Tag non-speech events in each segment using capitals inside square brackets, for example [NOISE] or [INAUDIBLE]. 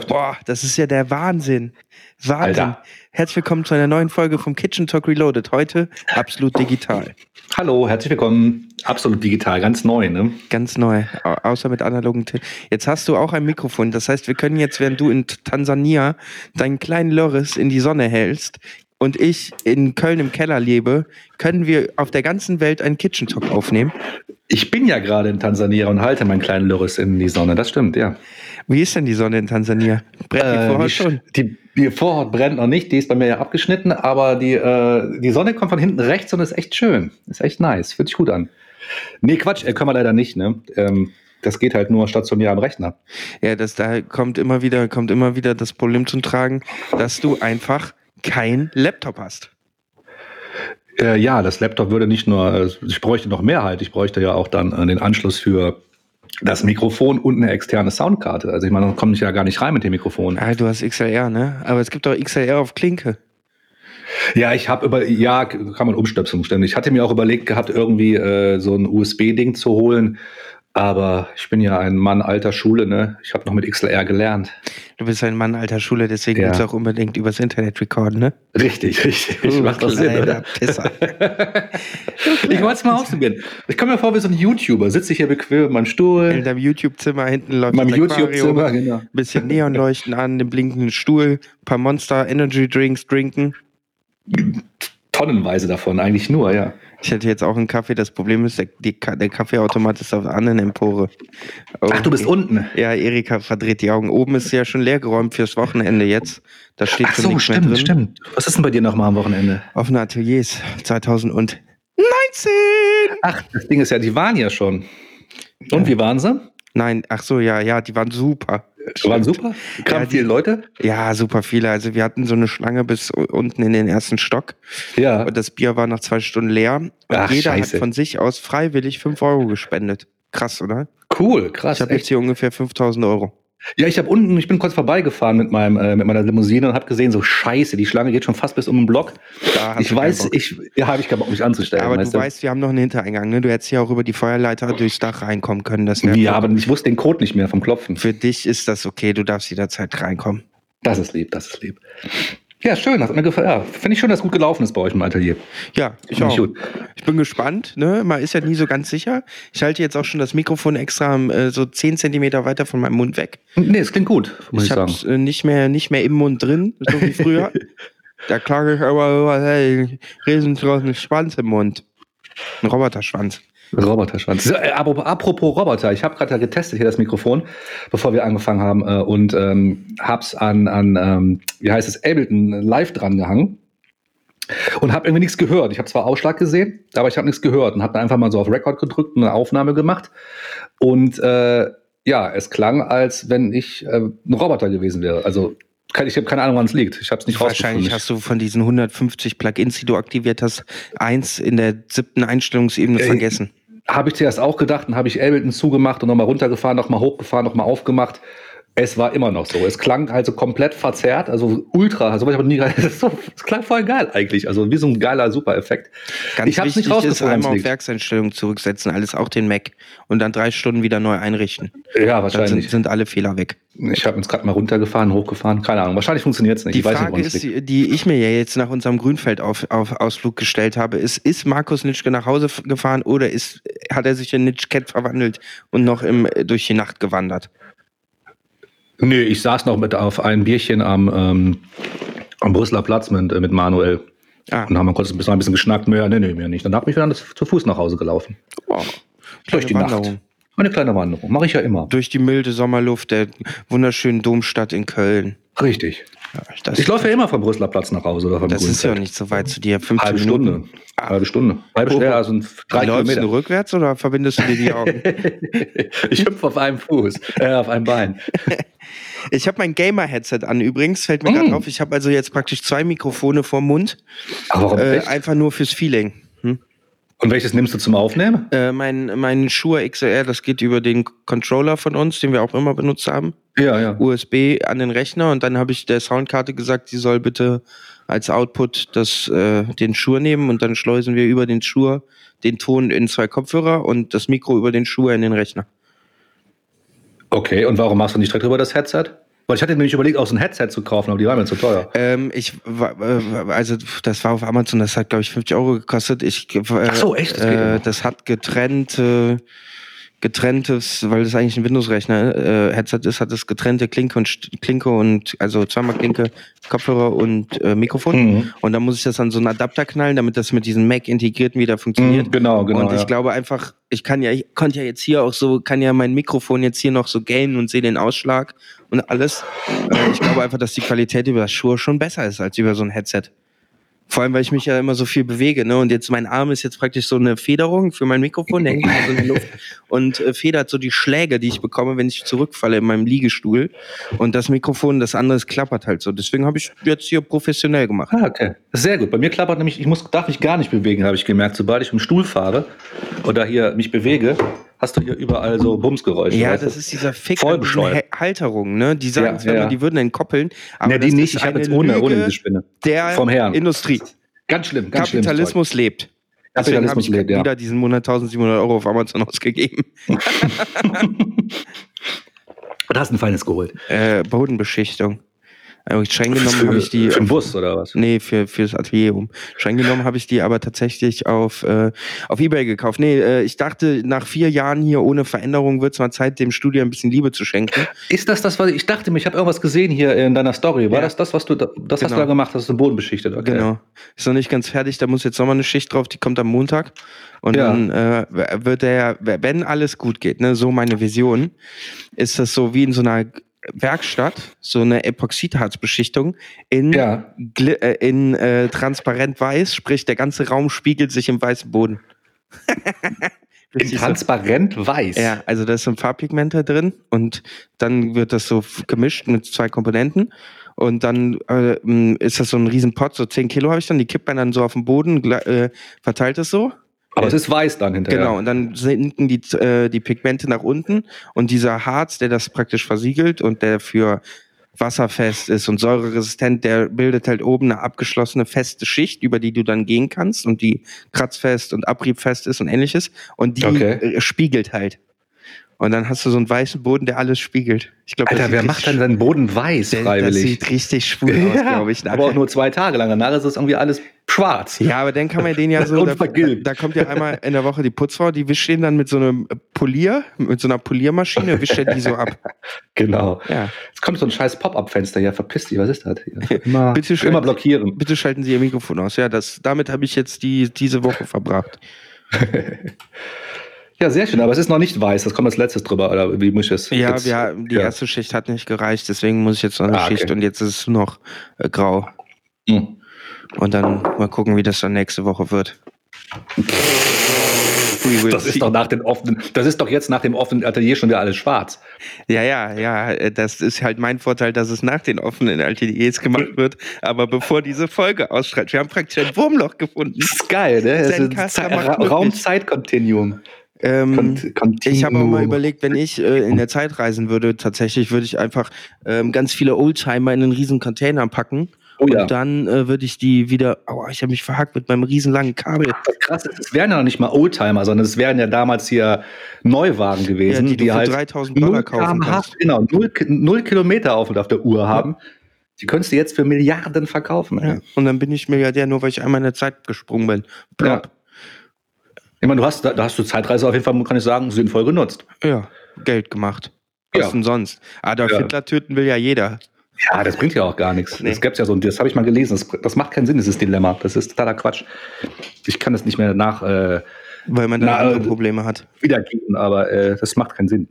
Läuft. Boah, das ist ja der Wahnsinn. Wahnsinn. Alter. Herzlich willkommen zu einer neuen Folge vom Kitchen Talk Reloaded. Heute absolut digital. Hallo, herzlich willkommen. Absolut digital, ganz neu, ne? Ganz neu. Au außer mit analogen T Jetzt hast du auch ein Mikrofon. Das heißt, wir können jetzt, während du in Tansania deinen kleinen Loris in die Sonne hältst und ich in Köln im Keller lebe, können wir auf der ganzen Welt einen Kitchen Talk aufnehmen. Ich bin ja gerade in Tansania und halte meinen kleinen Loris in die Sonne. Das stimmt, ja. Wie ist denn die Sonne in Tansania? Brennt die Äh, Vorhaut die, schon? Die, die Vorhaut brennt noch nicht, die ist bei mir ja abgeschnitten, aber die, äh, die Sonne kommt von hinten rechts und ist echt schön. Ist echt nice, fühlt sich gut an. Nee, Quatsch, äh, können wir leider nicht, ne? Ähm, das geht halt nur stationär am Rechner. Ja, das da kommt immer wieder, kommt immer wieder das Problem zum Tragen, dass du einfach kein Laptop hast. Äh, ja, das Laptop würde nicht nur, äh, ich bräuchte noch mehr halt, ich bräuchte ja auch dann äh, den Anschluss für das Mikrofon und eine externe Soundkarte. Also ich meine, dann komme ich ja gar nicht rein mit dem Mikrofon. Ah, du hast XLR, ne? Aber es gibt auch XLR auf Klinke. Ja, ich habe über, ja, kann man umstöpseln ständig. Ich hatte mir auch überlegt gehabt, irgendwie äh, so ein USB-Ding zu holen. Aber ich bin ja ein Mann alter Schule, ne? Ich habe noch mit XLR gelernt. Du bist ein Mann alter Schule, deswegen Ja. willst du auch unbedingt übers Internet recorden, ne? Richtig, richtig. Du Macht doch Sinn, oder? Pisser. [LAUGHS] Ich wollte es mal ausprobieren. Ich komme mir vor wie so ein YouTuber. Sitze ich hier bequem in meinem In Stuhl, deinem YouTube-Zimmer hinten läuft in meinem das YouTube-Zimmer, genau. bisschen Neonleuchten an, den blinkenden Stuhl, paar Monster Energy Drinks trinken. Tonnenweise davon, eigentlich nur, ja. Ich hätte jetzt auch einen Kaffee. Das Problem ist, der, die, der Kaffeeautomat ist auf der anderen Empore. Oh, Ach, du bist unten. Ja, Erika verdreht die Augen. Oben ist ja schon leergeräumt fürs Wochenende jetzt. Da steht Ach schon so, stimmt, drin. stimmt. Was ist denn bei dir nochmal am Wochenende? Offene Ateliers 2019. Ach, das Ding ist ja, die waren ja schon. Und wie waren sie? Nein, ach so, ja, ja, die waren super. Waren super? Kamen Ja, viele Leute? Ja, super viele. Also wir hatten so eine Schlange bis unten in den ersten Stock. Ja. Und das Bier war nach zwei Stunden leer. Und Ach, jeder scheiße. hat von sich aus freiwillig 5 Euro gespendet. Krass, oder? Cool, krass. Ich habe jetzt hier ungefähr 5000 Euro. Ja, ich habe unten, ich bin kurz vorbeigefahren mit meinem äh, mit meiner Limousine und habe gesehen, so Scheiße, die Schlange geht schon fast bis um den Block. Da Ich du weiß, ich ja, habe ich keinen Bock mich anzustellen. Aber du weißt du? weißt, wir haben noch einen Hintereingang. Ne? Du hättest hier auch über die Feuerleiter durchs Dach reinkommen können. Das ja, aber ich wusste den Code nicht mehr vom Klopfen. Für dich ist das okay. Du darfst jederzeit reinkommen. Das ist lieb, das ist lieb. Ja, schön, gefallen. Ja, finde ich schön, dass gut gelaufen ist bei euch im Atelier. Ja, ich auch. ich gut. Ich bin gespannt. Ne? Man ist ja nie so ganz sicher. Ich halte jetzt auch schon das Mikrofon extra äh, so 10 Zentimeter weiter von meinem Mund weg. Nee, es klingt gut, muss ich, ich habe sagen. äh, nicht mehr nicht mehr im Mund drin, so wie früher. [LAUGHS] da klage ich aber über, hey, riesengroßen Schwanz im Mund. Ein Roboterschwanz. Roboterschwanz. Äh, apropos, Roboter, ich habe gerade getestet hier das Mikrofon, bevor wir angefangen haben äh, und ähm, hab's an, an ähm, wie heißt es, Ableton live dran gehangen und habe irgendwie nichts gehört. Ich habe zwar Ausschlag gesehen, aber ich habe nichts gehört und habe dann einfach mal so auf Record gedrückt und eine Aufnahme gemacht und äh, ja, es klang, als wenn ich äh, ein Roboter gewesen wäre. Also ich habe keine Ahnung, woran es liegt. Ich habe es nicht Wahrscheinlich hast du von diesen 150 Plugins, die du aktiviert hast, eins in der siebten Einstellungsebene Äh, vergessen. Habe ich zuerst auch gedacht, dann habe ich Ableton zugemacht und nochmal runtergefahren, nochmal hochgefahren, nochmal aufgemacht. Es war immer noch so. Es klang also komplett verzerrt, also ultra. Also ich aber nie, [LAUGHS] das klang voll geil eigentlich. Also wie so ein geiler Super-Effekt. Ganz ich hab's wichtig nicht ist einmal auf Werkseinstellungen zurücksetzen, alles auch den Mac und dann drei Stunden wieder neu einrichten. Ja, Dann sind, wahrscheinlich. sind alle Fehler weg. Ich habe jetzt gerade mal runtergefahren, hochgefahren. Keine Ahnung. Wahrscheinlich funktioniert es nicht. Die ich Frage nicht, es ist, liegt. die ich mir ja jetzt nach unserem Grünfeld-Ausflug gestellt habe, ist, ist Markus Nitschke nach Hause gefahren oder ist, hat er sich in Nitschket verwandelt und noch im, durch die Nacht gewandert? Nee, ich saß noch mit auf einem Bierchen am, ähm, am Brüsseler Platz mit, äh, mit Manuel. Ah, Und haben wir kurz ein bisschen, ein bisschen geschnackt. Mehr, nee, nee, mehr nicht. Danach bin ich wieder zu Fuß nach Hause gelaufen. wow. Durch die Kleine Nacht. Eine kleine Wanderung. Mache ich ja immer. Durch die milde Sommerluft der wunderschönen Domstadt in Köln. Richtig. Ja, das, Ich laufe ja immer vom Brüsseler Platz nach Hause oder vom das ist ja nicht so weit zu dir. 15 Halbe Minuten. Stunde. Ah. Halbe Stunde. Halbe Stunde, also ein- drei Läufst du Kilometer. rückwärts oder verbindest du dir die Augen? [LAUGHS] ich hüpfe auf einem Fuß, äh, auf einem Bein. [LAUGHS] Ich habe mein Gamer-Headset an übrigens, fällt mir Mm. gerade auf. Ich habe also jetzt praktisch zwei Mikrofone vorm Mund. Aber warum Äh, einfach nur fürs Feeling. Und welches nimmst du zum Aufnehmen? Äh, mein, mein Shure XLR, das geht über den Controller von uns, den wir auch immer benutzt haben. Ja, ja. USB an den Rechner und dann habe ich der Soundkarte gesagt, sie soll bitte als Output das, äh, den Shure nehmen und dann schleusen wir über den Shure den Ton in zwei Kopfhörer und das Mikro über den Shure in den Rechner. Okay, und warum machst du nicht direkt über das Headset? Weil ich hatte nämlich überlegt, auch so ein Headset zu kaufen, aber die waren mir zu teuer. Ähm, ich, äh, also das war auf Amazon, das hat glaube ich 50 Euro gekostet. Ich, äh, Ach so, echt? Das äh, das hat getrennte, getrenntes, weil das eigentlich ein Windows-Rechner äh, Headset ist, hat es getrennte Klinke und Klinke und also zweimal Klinke, Kopfhörer und äh, Mikrofon. Mhm. Und dann muss ich das an so einen Adapter knallen, damit das mit diesem Mac integrierten wieder funktioniert. Mhm, genau, genau. und ich ja. glaube einfach, ich kann ja, ich konnte ja jetzt hier auch so, kann ja mein Mikrofon jetzt hier noch so gainen und sehe den Ausschlag und alles. Äh, ich glaube einfach, dass die Qualität über das Schuhe schon besser ist als über so ein Headset. Vor allem, weil ich mich ja immer so viel bewege, ne? Und jetzt mein Arm ist jetzt praktisch so eine Federung für mein Mikrofon, der hängt immer so in der Luft [LAUGHS] und äh, federt so die Schläge, die ich bekomme, wenn ich zurückfalle in meinem Liegestuhl. Und das Mikrofon, das andere, klappert halt so. Deswegen habe ich jetzt hier professionell gemacht. Ah, okay. Sehr gut. Bei mir klappert nämlich, ich muss, darf mich gar nicht bewegen, habe ich gemerkt. Sobald ich im Stuhl fahre oder hier mich bewege, hast du hier überall so Bumsgeräusche. Ja, du? das ist dieser Fick Voll an diesen bescheuert. Ha- Halterungen, ne? Die sagen Ja, ja. immer, die würden entkoppeln, aber Nee, die nicht. Ich habe jetzt ohne, ohne diese Spinne. der Vom Herrn. Industrie. Ganz schlimm, ganz schlimm. Kapitalismus lebt. Deswegen habe Kapitalismus ich lebt, ja. wieder diesen Monat 1700 Euro auf Amazon [LAUGHS] ausgegeben. [LAUGHS] Und hast ein feines geholt. Äh, Bodenbeschichtung. Äh, streng genommen habe ich die. Für den Bus oder was? Nee, für, fürs Atelier um. Streng genommen habe ich die aber tatsächlich auf, äh, auf Ebay gekauft. Nee, äh, ich dachte, nach vier Jahren hier ohne Veränderung wird es mal Zeit, dem Studio ein bisschen Liebe zu schenken. Ist das das, was ich dachte ich habe irgendwas gesehen hier in deiner Story. War Ja. das das, was du, da- das hast Genau. du da gemacht, hast du den Boden beschichtet? Okay. Genau. Ist noch nicht ganz fertig, da muss jetzt nochmal eine Schicht drauf, die kommt am Montag. Und Ja. dann äh, wird der, wenn alles gut geht, ne, so meine Vision, ist das so wie in so einer Werkstatt, so eine Epoxidharzbeschichtung in, Ja. Äh, in äh, transparent weiß, sprich der ganze Raum spiegelt sich im weißen Boden. [LAUGHS] In Richtig so. transparent weiß. Ja, also da ist so ein Farbpigment da drin und dann wird das so gemischt mit zwei Komponenten und dann äh, ist das so ein riesen Pot, so 10 Kilo habe ich dann, die kippt man dann so auf den Boden, äh, verteilt es so. Aber es ist weiß dann hinterher. Genau, und dann sinken die, äh, die Pigmente nach unten und dieser Harz, der das praktisch versiegelt und der für wasserfest ist und säureresistent, der bildet halt oben eine abgeschlossene feste Schicht, über die du dann gehen kannst und die kratzfest und abriebfest ist und ähnliches und die Okay. äh, spiegelt halt. Und dann hast du so einen weißen Boden, der alles spiegelt. Ich glaube, Alter, wer macht dann seinen Boden weiß der, Das freiwillig? sieht richtig schwul aus, glaube ich. aber auch nur zwei Tage lang. Danach ist es irgendwie alles schwarz. Ja, aber dann kann man den ja so. Und Da, da kommt ja einmal in der Woche die Putzfrau, die wischt den dann mit so einem Polier, mit so einer Poliermaschine, wischt er die so ab. [LAUGHS] Genau. Ja. Jetzt kommt so ein scheiß Pop-Up-Fenster hier. Verpiss dich, was ist das? Hier? [LAUGHS] Immer, Bitte schön. immer blockieren. Bitte schalten Sie Ihr Mikrofon aus. Ja, das, damit habe ich jetzt die, diese Woche verbracht. [LAUGHS] Ja, sehr schön, aber es ist noch nicht weiß. Das kommt als letztes drüber, oder wie muss ich es? Ja, jetzt- wir, die ja. erste Schicht hat nicht gereicht, deswegen muss ich jetzt noch eine Ah, okay. Schicht und jetzt ist es noch äh, grau. Hm. Und dann mal gucken, wie das dann nächste Woche wird. Das see. ist doch nach den offenen, das ist doch jetzt nach dem offenen Atelier schon wieder alles schwarz. Ja, ja, ja, äh, das ist halt mein Vorteil, dass es nach den offenen Ateliers gemacht wird, aber bevor diese Folge ausstrahlt. Wir haben praktisch ein Wurmloch gefunden. Das ist geil, ne? Das ist ein. Raumzeitkontinuum. Ähm, ich habe mal überlegt, wenn ich äh, in der Zeit reisen würde, tatsächlich würde ich einfach ähm, ganz viele Oldtimer in einen riesen Container packen. Oh ja. Und dann äh, würde ich die wieder, aua, ich habe mich verhackt mit meinem riesen langen Kabel. Das krass ist, es wären ja noch nicht mal Oldtimer, sondern es wären ja damals hier Neuwagen gewesen, Ja, die du für halt 3000 Dollar 0 kaufen kannst. Genau, 0, 0 Kilometer auf und auf der Uhr haben. Die könntest du jetzt für Milliarden verkaufen. Ja. Und dann bin ich Milliardär, nur weil ich einmal in der Zeit gesprungen bin. Ja. Ich meine, du hast, da da hast du Zeitreise auf jeden Fall, kann ich sagen, sinnvoll genutzt. Ja, Geld gemacht. Was Ja. denn sonst? Adolf Ja. Hitler töten will ja jeder. Ja, das bringt ja auch gar nichts. Nee. Das gibt's ja so, das habe ich mal gelesen. Das, das macht keinen Sinn, dieses Dilemma. Das ist totaler Quatsch. Ich kann das nicht mehr nach äh, Weil man da andere äh, Probleme hat. wiedergeben, aber äh, das macht keinen Sinn.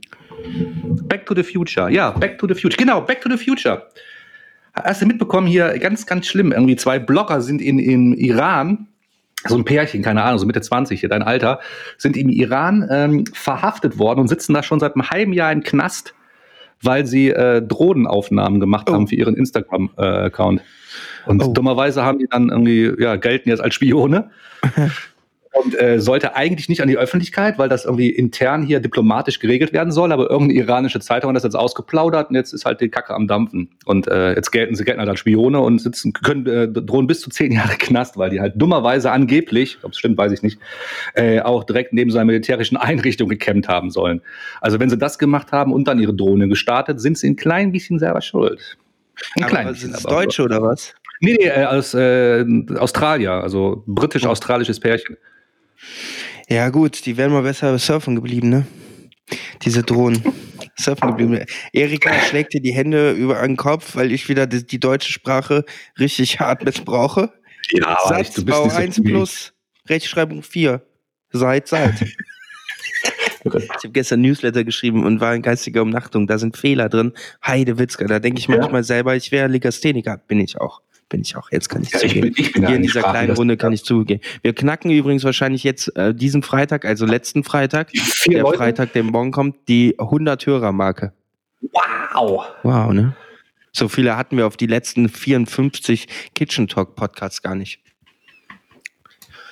Back to the Future. Ja, Back to the Future. Genau, Back to the Future. Hast du mitbekommen hier, ganz, ganz schlimm, irgendwie zwei Blogger sind in, in Iran, so ein Pärchen, keine Ahnung, so Mitte 20, hier, dein Alter, sind im Iran ähm, verhaftet worden und sitzen da schon seit einem halben Jahr im Knast, weil sie äh, Drohnenaufnahmen gemacht Oh. haben für ihren Instagram-Account. und Oh. dummerweise haben die dann irgendwie, ja, gelten jetzt als Spione. [LAUGHS] und äh, sollte eigentlich nicht an die Öffentlichkeit, weil das irgendwie intern hier diplomatisch geregelt werden soll, aber irgendeine iranische Zeitung hat das jetzt ausgeplaudert und jetzt ist halt die Kacke am Dampfen. Und äh, jetzt gelten sie gelten halt als Spione und sitzen, können äh, drohen bis zu zehn Jahre Knast, weil die halt dummerweise angeblich, ob es stimmt, weiß ich nicht, äh, auch direkt neben seiner militärischen Einrichtung gekämmt haben sollen. Also wenn sie das gemacht haben und dann ihre Drohne gestartet, sind sie ein klein bisschen selber schuld. Ein aber klein bisschen. ist aber Deutsche oder was? Nee, nee, äh, aus äh, Australier, also britisch-australisches Pärchen. Ja, gut, die wären mal besser surfen geblieben, ne? Diese Drohnen. [LAUGHS] Surfen geblieben. Erika schlägt dir die Hände über den Kopf, weil ich wieder die, die deutsche Sprache richtig hart missbrauche. Ja, Satzbau 1 plus, Rechtschreibung 4. Seit, seit. Ich habe gestern Newsletter geschrieben und war in geistiger Umnachtung. Da sind Fehler drin. Heidewitzka, da denke ich Ja. manchmal selber, ich wäre Legastheniker. Bin ich auch. Bin ich auch. Jetzt kann ich Ja, ich zugeben. bin, ich bin Hier in dieser sprachlich, kleinen Runde kann ich zugeben. Wir knacken übrigens wahrscheinlich jetzt äh, diesen Freitag, also letzten Freitag, der Leute? Freitag, der morgen kommt, die 100-Hörer-Marke. Wow! Wow, ne? So viele hatten wir auf die letzten 54 Kitchen Talk Podcasts gar nicht.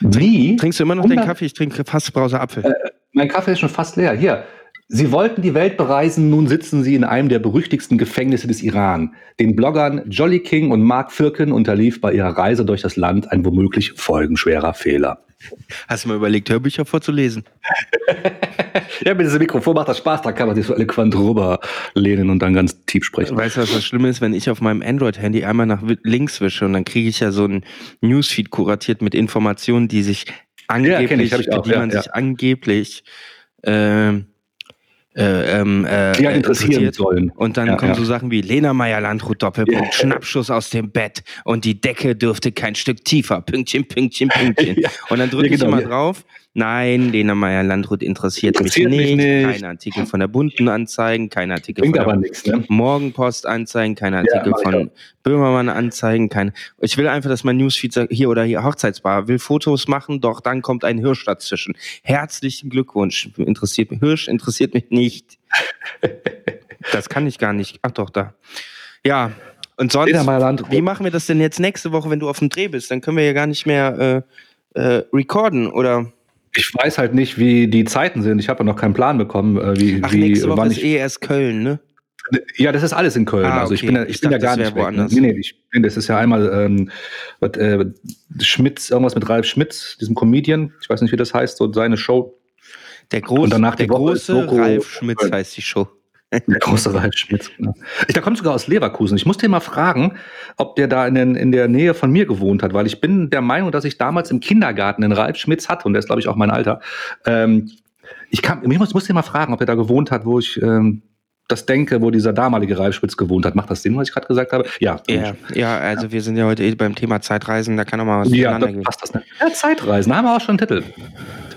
Wie? Trinkst du immer noch den 100? Kaffee? Ich trinke fast Brause Apfel. Mein Kaffee ist schon fast leer. Hier. Sie wollten die Welt bereisen, nun sitzen Sie in einem der berüchtigsten Gefängnisse des Iran. Den Bloggern Jolly King und Mark Firkin unterlief bei ihrer Reise durch das Land ein womöglich folgenschwerer Fehler. Hast du mal überlegt, Hörbücher vorzulesen? [LAUGHS] Ja, mit diesem Mikrofon macht das Spaß, da kann man sich so eloquent drüber lehnen und dann ganz tief sprechen. Weißt du, was das Schlimme ist, wenn ich auf meinem Android-Handy einmal nach links wische und dann kriege ich ja so ein Newsfeed kuratiert mit Informationen, die sich angeblich, kenn ich, ich auch, die ja, man ja. sich angeblich ähm, äh, ähm, äh, Die ja äh, interessieren sollen. Und dann Ja, kommen ja. so Sachen wie Lena Meyer-Landrut, Doppelpunkt, Ja. Schnappschuss aus dem Bett und die Decke dürfte kein Stück tiefer, Pünktchen, Pünktchen, Pünktchen. [LAUGHS] Ja. Und dann drücke ich genau, immer drauf, nein, Lena Meyer-Landrut interessiert, Interessiert mich, mich nicht, nicht. kein Artikel von der Bunten anzeigen, kein Artikel Bringt von der nichts, ne? Morgenpost anzeigen, keine Artikel ich von Böhmermann anzeigen, kein. Ich will einfach, dass mein Newsfeed sagt, hier oder hier Hochzeitsbar will Fotos machen, doch dann kommt ein Hirsch dazwischen. Herzlichen Glückwunsch. Interessiert mich Hirsch interessiert mich nicht. [LAUGHS] das kann ich gar nicht. Ach doch da. Ja. Und sonst, wie machen wir das denn jetzt nächste Woche, wenn du auf dem Dreh bist? Dann können wir ja gar nicht mehr äh, äh, recorden oder. Ich weiß halt nicht, wie die Zeiten sind. Ich habe ja noch keinen Plan bekommen, äh, wie, Ach, wie nächste Woche wann ist ich. eh erst Köln, ne? Ja, das ist alles in Köln. Ah, Also ich okay. bin ja, ich Ich bin ja dachte, gar das nicht weg. Ne? woanders. Nee, nee, ich bin, das ist ja einmal ähm, was, äh, Schmitz, irgendwas mit Ralf Schmitz, diesem Comedian. Ich weiß nicht, wie das heißt, so seine Show. Der, groß, danach der große Ralf Schmitz heißt die Show. [LAUGHS] Der große Ralf Schmitz. Genau. Ich, der kommt sogar aus Leverkusen. Ich musste ihn mal fragen, ob der da in, den, in der Nähe von mir gewohnt hat, weil ich bin der Meinung, dass ich damals im Kindergarten einen Ralf Schmitz hatte und der ist, glaube ich, auch mein Alter. Ähm, ich, kann, ich muss, musste ihn mal fragen, ob er da gewohnt hat, wo ich ähm, das denke, wo dieser damalige Ralf Schmitz gewohnt hat. Macht das Sinn, was ich gerade gesagt habe? Ja. Ja, ja, also wir sind ja heute eh beim Thema Zeitreisen, da kann auch mal was Ja, gehen. passt das. Ne? Ja, Zeitreisen, da haben wir auch schon einen Titel.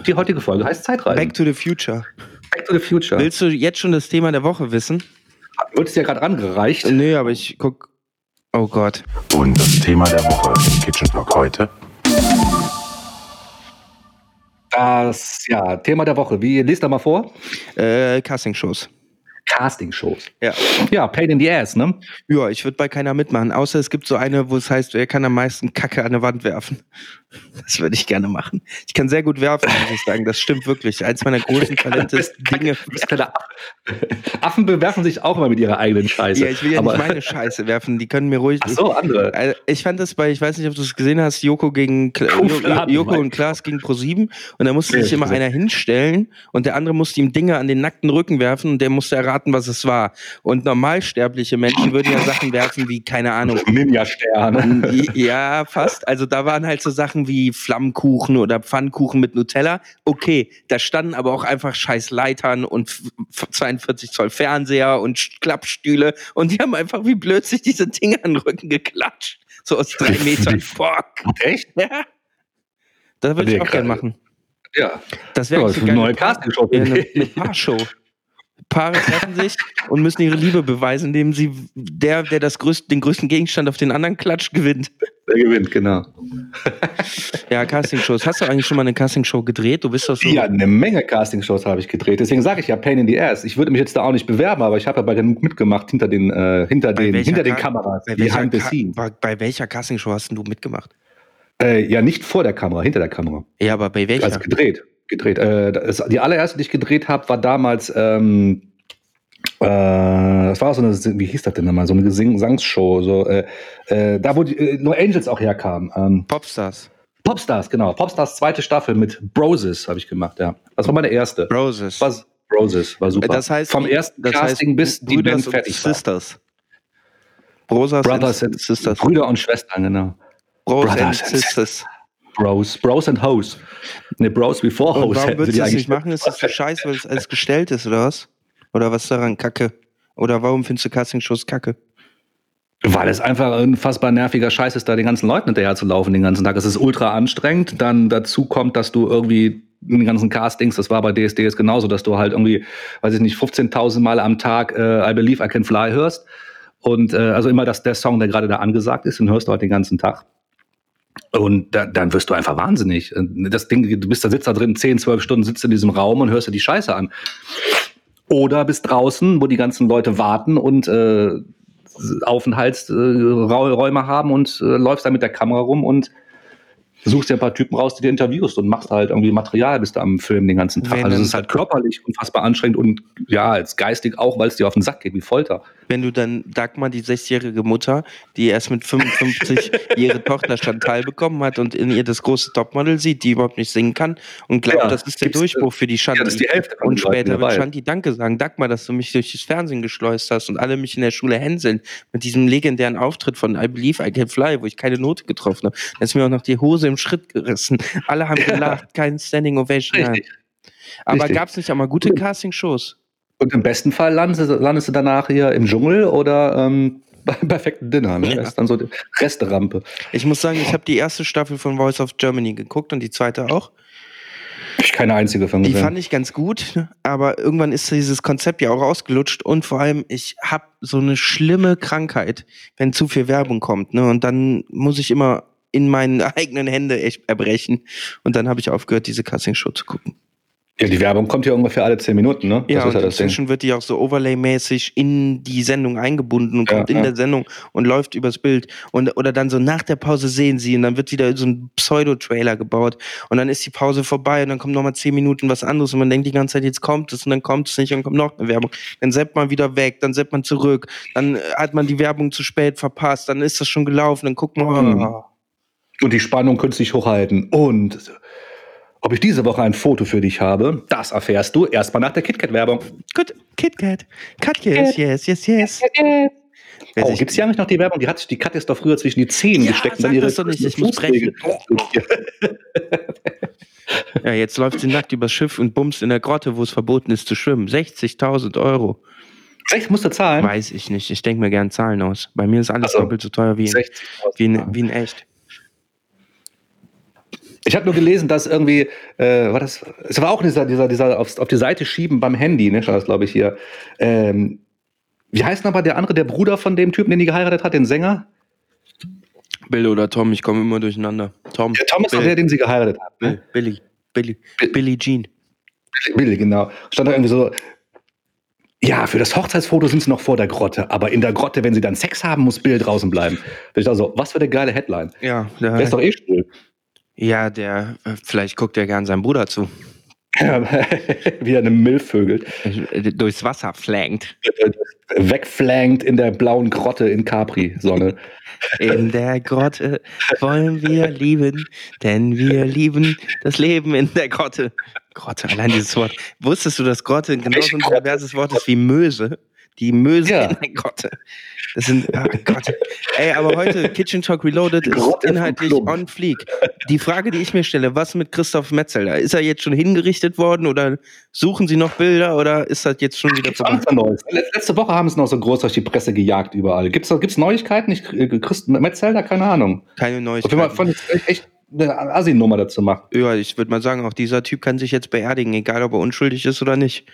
Die heutige Folge heißt Zeitreisen. Back to the Future. Back to the Future. Willst du jetzt schon das Thema der Woche wissen? Wird es dir gerade rangereicht? Nö, aber ich guck. Oh Gott. Und das Thema der Woche im Kitchen Talk heute. Das, ja, Thema der Woche. Wie, lest da mal vor. Äh, Castingshows. Casting-Shows. Ja. Ja, Pain in the Ass, ne? Ja, ich würde bei keiner mitmachen, außer es gibt so eine, wo es heißt, wer kann am meisten Kacke an eine Wand werfen. Das würde ich gerne machen. Ich kann sehr gut werfen, muss ich sagen. Das stimmt wirklich. Eins meiner großen [LAUGHS] Talente ist Dinge. [LAUGHS] Affen bewerfen sich auch immer mit ihrer eigenen Scheiße. Ja, ich will ja Aber- nicht meine Scheiße werfen. Die können mir ruhig. Ach so, andere. Also, ich fand das bei, ich weiß nicht, ob du es gesehen hast, Joko gegen Kla- Joko und Klaas gegen Pro7 und da musste sich immer gesehen. einer hinstellen und der andere musste ihm Dinge an den nackten Rücken werfen und der musste erraten, was es war. Und normalsterbliche Menschen würden ja Sachen werfen wie, keine Ahnung, Ninja-Stern. ja, fast. Also da waren halt so Sachen wie Flammkuchen oder Pfannkuchen mit Nutella. Okay, da standen aber auch einfach scheiß Leitern und f- f- 42 Zoll Fernseher und Klappstühle und die haben einfach wie blöd sich diese Dinge an den Rücken geklatscht. So aus drei [LAUGHS] Metern. Boah. Echt? Ja. Das würde ich auch gerne machen. Ja. Das wäre Ja, eine neue Castingshow. eine, eine Paarshow. Paare treffen sich und müssen ihre Liebe beweisen, indem sie der, der das größte, den größten Gegenstand auf den anderen klatscht, gewinnt. Der gewinnt, genau. Ja, Castingshows. Hast du eigentlich schon mal eine Castingshow gedreht? Du bist doch so. Ja, eine Menge Castingshows habe ich gedreht. Deswegen sage ich ja Pain in the Ass. Ich würde mich jetzt da auch nicht bewerben, aber ich habe ja bei genug mitgemacht hinter den, äh, hinter Bei den, hinter den Ka- Kameras. Bei welcher, Behind the scenes. bei, bei welcher Castingshow hast denn du mitgemacht? Äh, ja, nicht vor der Kamera, hinter der Kamera. Ja, aber bei welcher? Also gedreht. Gedreht. Äh, das, die allererste, die ich gedreht habe, war damals, ähm, äh, das war so eine, wie hieß das denn nochmal, so eine Gesangsshow, so, äh, äh, da wo die, äh, No Angels auch herkamen. Ähm, Popstars. Popstars, genau. Popstars zweite Staffel mit Broses habe ich gemacht, ja. Das war meine erste. Broses. Was, Broses, war super. Das heißt, Vom ersten das Casting heißt, bis die Brüders Band und fertig war. Sisters. Brothers Brothers and and Sisters. Brüder und Schwestern, genau. Bros Brothers and and Sisters. Bros. Bros and Hoes. Ne, Bros before Und Hoes warum würdest du das nicht machen? Ist das so scheiße, weil es alles gestellt ist, oder was? Oder was daran kacke? Oder warum findest du Castingshows kacke? Weil es einfach ein unfassbar nerviger Scheiß ist, da den ganzen Leuten hinterher zu laufen den ganzen Tag. Es ist ultra anstrengend. Dann dazu kommt, dass du irgendwie den ganzen Castings, das war bei DSDS genauso, dass du halt irgendwie, weiß ich nicht, 15.000 Mal am Tag äh, I Believe I Can Fly hörst. Und äh, also immer das, der Song, der gerade da angesagt ist, den hörst du halt den ganzen Tag. Und da, dann wirst du einfach wahnsinnig. Das Ding, du bist da sitzt da drin, 10, 12 Stunden sitzt in diesem Raum und hörst dir die Scheiße an. Oder bist draußen, wo die ganzen Leute warten und äh, Aufenthaltsräume haben und äh, läufst da mit der Kamera rum und suchst dir ein paar Typen raus, die du interviewst und machst halt irgendwie Material, bist du am Film den ganzen Tag. Wenn Also es ist halt körperlich unfassbar anstrengend und ja, als geistig auch, weil es dir auf den Sack geht wie Folter. Wenn du dann Dagmar, die 60-jährige Mutter, die erst mit 55 [LAUGHS] ihre Tochter Chantal bekommen hat und in ihr das große Topmodel sieht, die überhaupt nicht singen kann und glaubt, Ja, das ist der Durchbruch für die Shanti. Ja, und später wird. Shanti Danke sagen. Dagmar, dass du mich durch das Fernsehen geschleust hast und alle mich in der Schule hänseln mit diesem legendären Auftritt von I Believe I Can Fly, wo ich keine Note getroffen habe. Da ist mir auch noch die Hose im Schritt gerissen. Alle haben [LAUGHS] gelacht, kein Standing Ovation. Richtig. Aber gab es nicht auch mal gute Casting-Shows? Und im besten Fall landest, du- landest du danach hier im Dschungel oder ähm, [LAUGHS] beim perfekten Dinner. Ne? Ja. Das ist dann so die Resterampe. Ich muss sagen, ich habe die erste Staffel von Voice of Germany geguckt und die zweite auch. Hab ich keine einzige von Die gesehen. fand ich ganz gut, aber irgendwann ist dieses Konzept ja auch ausgelutscht und vor allem, ich habe so eine schlimme Krankheit, wenn zu viel Werbung kommt. Ne? Und dann muss ich immer in meinen [LAUGHS] eigenen Hände echt erbrechen. Und dann habe ich aufgehört, diese Casting-Show zu gucken. Ja, die Werbung kommt ja ungefähr alle zehn Minuten, ne? Ja, das ist ja das Ding. wird die auch so overlay-mäßig in die Sendung eingebunden und Ja, kommt in ja. der Sendung und läuft übers Bild. Und, oder dann so nach der Pause sehen sie und dann wird wieder so ein Pseudo-Trailer gebaut und dann ist die Pause vorbei und dann kommt nochmal zehn Minuten was anderes und man denkt die ganze Zeit, jetzt kommt es und dann kommt es nicht und dann kommt noch eine Werbung. Dann seppt man wieder weg, dann seppt man zurück, dann äh, hat man die Werbung zu spät verpasst, dann ist das schon gelaufen, dann guckt man, oh. Und die Spannung künstlich hochhalten. Und ob ich diese Woche ein Foto für dich habe, das erfährst du erstmal nach der KitKat-Werbung. gut, KitKat, Kat, yes, yes, yes, yes. Oh, sich- gibt's hier eigentlich noch die Werbung? Die hat sich die Kat ist doch früher zwischen die Zehen Ja, gesteckt. sag dann ihre das doch nicht, ich muss Fußnägel- Ja, jetzt läuft sie nackt übers Schiff und bumst in der Grotte, wo es verboten ist zu schwimmen. 60.000 Euro. Echt, musst du zahlen? Weiß ich nicht. Ich denke mir gern Zahlen aus. Bei mir ist alles Ach so. doppelt so teuer wie, 60.000. wie, in, wie in echt. Ich habe nur gelesen, dass irgendwie, äh, war das, es war auch dieser, dieser, dieser aufs, auf die Seite schieben beim Handy, ne, das glaube ich hier. Ähm, wie heißt denn aber der andere, der Bruder von dem Typen, den die geheiratet hat, den Sänger? Bill oder Tom, ich komme immer durcheinander. Tom. Der Tom ist doch der, den sie geheiratet hat. Ne? Bill, Billy. Billy. Bill. Billy Jean. Bill, genau. Stand da irgendwie so, ja, für das Hochzeitsfoto sind sie noch vor der Grotte, aber in der Grotte, wenn sie dann Sex haben, muss Bill draußen bleiben. Da ich da so, was für eine geile Headline. Ja, Der der, ist doch eh schwul. Ja, der, äh, vielleicht guckt er gern seinem Bruder zu. [LAUGHS] Wie er eine Milf vögelt. Äh, Durchs Wasser flankt. Wegflankt in der blauen Grotte in Capri-Sonne. [LAUGHS] In der Grotte wollen wir lieben, denn wir lieben das Leben in der Grotte. Grotte, allein dieses Wort. Wusstest du, dass Grotte genauso ein perverses Wort ist wie Möse? Die Möse Ja. in der Grotte. Das sind, [LAUGHS] ah Gott. Ey, aber heute Kitchen Talk Reloaded ist inhaltlich on fleek. Die Frage, die ich mir stelle, was mit Christoph Metzelder? Ist er jetzt schon hingerichtet worden oder suchen Sie noch Bilder oder ist das jetzt schon wieder vorbei? was Neues? Let- Letzte Woche haben sie noch so groß durch die Presse gejagt überall. Gibt's gibt's Neuigkeiten? Ich äh, Christ Metzelder, keine Ahnung. Keine Auf jeden Fall Neuigkeiten. ich echt, echt eine Assi-Nummer dazu machen. Ja, ich würde mal sagen, auch dieser Typ kann sich jetzt beerdigen, egal ob er unschuldig ist oder nicht.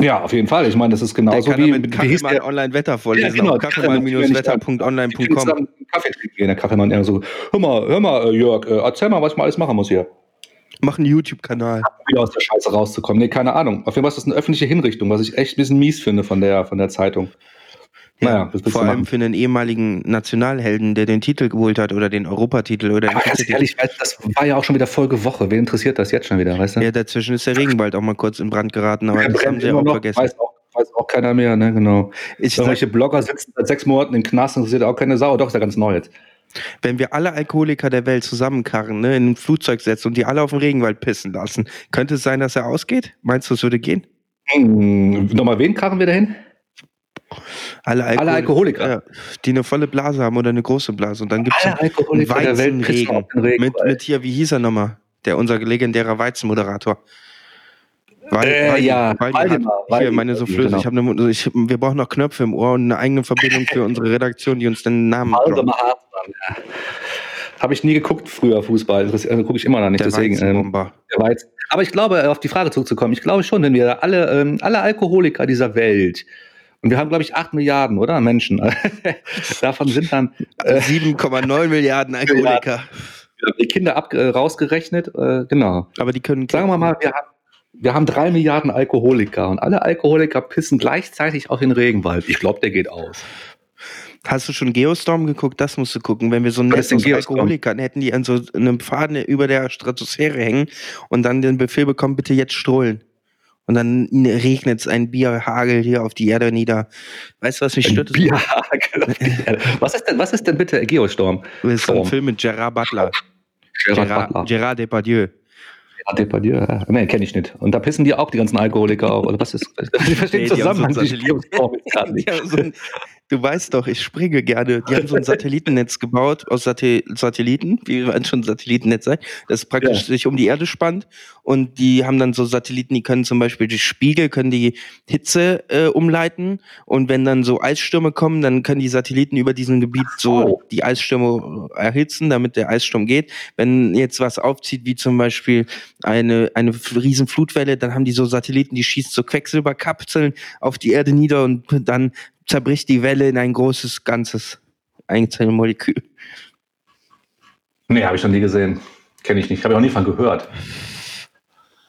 Ja, auf jeden Fall. Ich meine, das ist Der genauso kann wie, damit wie hieß Kaffeemann der? Online-Wetter vorlesen. Ja, genau, kaffeemann-wetter.online.com. Kaffee trinken gehen, der Kaffeemann eher so, hör mal, hör mal, äh, Jörg, äh, erzähl mal, was ich mal alles machen muss hier. Mach einen YouTube-Kanal. Wieder aus der Scheiße rauszukommen. Nee, keine Ahnung. Auf jeden Fall ist das eine öffentliche Hinrichtung, was ich echt ein bisschen mies finde von der, von der Zeitung. Ja, Naja, das vor allem machen. für einen ehemaligen Nationalhelden, der den Titel geholt hat oder den Europatitel oder den Aber ganz Vizetitel. ehrlich, das war ja auch schon wieder Folgewoche. Wen interessiert das jetzt schon wieder, weißt du? Ja, dazwischen ist der Regenwald auch mal kurz in Brand geraten, aber Der das haben sie auch noch, vergessen. Weiß auch, weiß auch keiner mehr, ne, genau. Ich Irgendwelche Blogger sitzen seit sechs Monaten im Knast, interessiert auch keine Sau. Doch, ist ja ganz neu jetzt. wenn wir alle Alkoholiker der Welt zusammenkarren, ne, in ein Flugzeug setzen und die alle auf den Regenwald pissen lassen, könnte es sein, dass er ausgeht? Meinst du, es würde gehen? Hm, nochmal, wen karren wir dahin? Alle, Alle Alkoholiker. Ja, die eine volle Blase haben oder eine große Blase. Und dann gibt es pissen Weizenregen. Mit, mit hier, wie hieß er nochmal? Der unser legendärer Weizenmoderator. Wal- Äh, Waldi- ja, Waldi Waldemar, hat, hier, meine Soufflöse. genau. Ich hab eine, ich, wir brauchen noch Knöpfe im Ohr und eine eigene Verbindung für unsere Redaktion, die uns den Namen. Waldemar Hartmann, ja. Habe ich nie geguckt früher Fußball. Das also, gucke ich immer noch nicht. Der deswegen, ähm, der Weizen. Aber ich glaube, auf die Frage zurückzukommen, ich glaube schon, wenn wir alle, ähm, alle Alkoholiker dieser Welt, und wir haben, glaube ich, acht Milliarden, oder? Menschen. [LAUGHS] Davon sind dann äh, [LAUGHS] 7,9 Milliarden [LAUGHS] Alkoholiker. die Kinder ab, äh, rausgerechnet. Äh, genau. Aber die können. Sagen wir mal, wir haben, wir haben drei Milliarden Alkoholiker und alle Alkoholiker pissen gleichzeitig auf den Regenwald. Ich glaube, der geht aus. Hast du schon Geostorm geguckt? Das musst du gucken. Wenn wir so ein Was ist Netz denn aus Geostorm? Alkoholikern hätten, die an so einem Pfaden über der Stratosphäre hängen und dann den Befehl bekommen, bitte jetzt strohlen. Und dann regnet es ein Bierhagel hier auf die Erde nieder. Weißt du, was mich stört? Bierhagel auf die Erde. was, ist denn, was ist denn bitte Geostorm? Das ist so ein Storm. Film mit Gerard Butler. Gerard Gerard, Butler. Gerard Depardieu. Gerard Depardieu. Ja. Nee, kenne ich nicht. Und da pissen die auch die ganzen Alkoholiker auf. Oder was ist? [LAUGHS] Ich verstehe Nee, die haben so gerade nicht. [LAUGHS] Die haben so ein, du weißt doch, ich springe gerne. Die haben so ein Satellitennetz gebaut aus Sate Satelliten, wie man schon Satellitennetz sagt, das praktisch Ja. sich um die Erde spannt. Und die haben dann so Satelliten, die können zum Beispiel die Spiegel, können die Hitze äh, umleiten. Und wenn dann so Eisstürme kommen, dann können die Satelliten über diesem Gebiet so die Eisstürme erhitzen, damit der Eissturm geht. Wenn jetzt was aufzieht, wie zum Beispiel eine, eine riesen Flutwelle, dann haben die so Satelliten, die schießen so Quecksilberkapseln auf die Erde nieder und dann zerbricht die Welle in ein großes Ganzes. Einzelne Molekül. Nee, habe ich noch nie gesehen. Kenne ich nicht. Habe ich auch nie von gehört.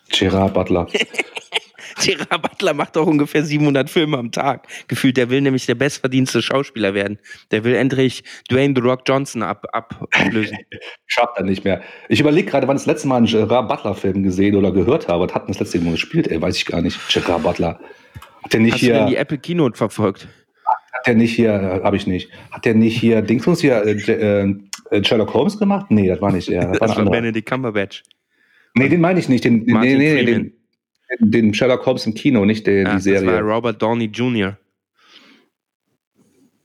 Gerard Butler. [LAUGHS] Gerard Butler macht auch ungefähr 700 Filme am Tag. Gefühlt, der will nämlich der bestverdienste Schauspieler werden. Der will endlich Dwayne The Rock Johnson ab, ab, ablösen. [LAUGHS] Schafft er nicht mehr. Ich überlege gerade, wann ich das letzte Mal einen Gerard Butler-Film gesehen oder gehört habe. Was hat denn das letzte Mal gespielt? Ey, weiß ich gar nicht. Gerard Butler. Hat der nicht Hast du denn die hier, Apple Keynote verfolgt? Hat der nicht hier, habe ich nicht. Hat der nicht hier, Dingsbums hier, äh, äh, Sherlock Holmes gemacht? Nee, das war nicht er. Das war Das war anderer. Benedict Cumberbatch. Nee, den meine ich nicht. Den, den, nee, nee, den, den Sherlock Holmes im Kino, nicht den, Ja, die das war Serie. Robert Downey Jr.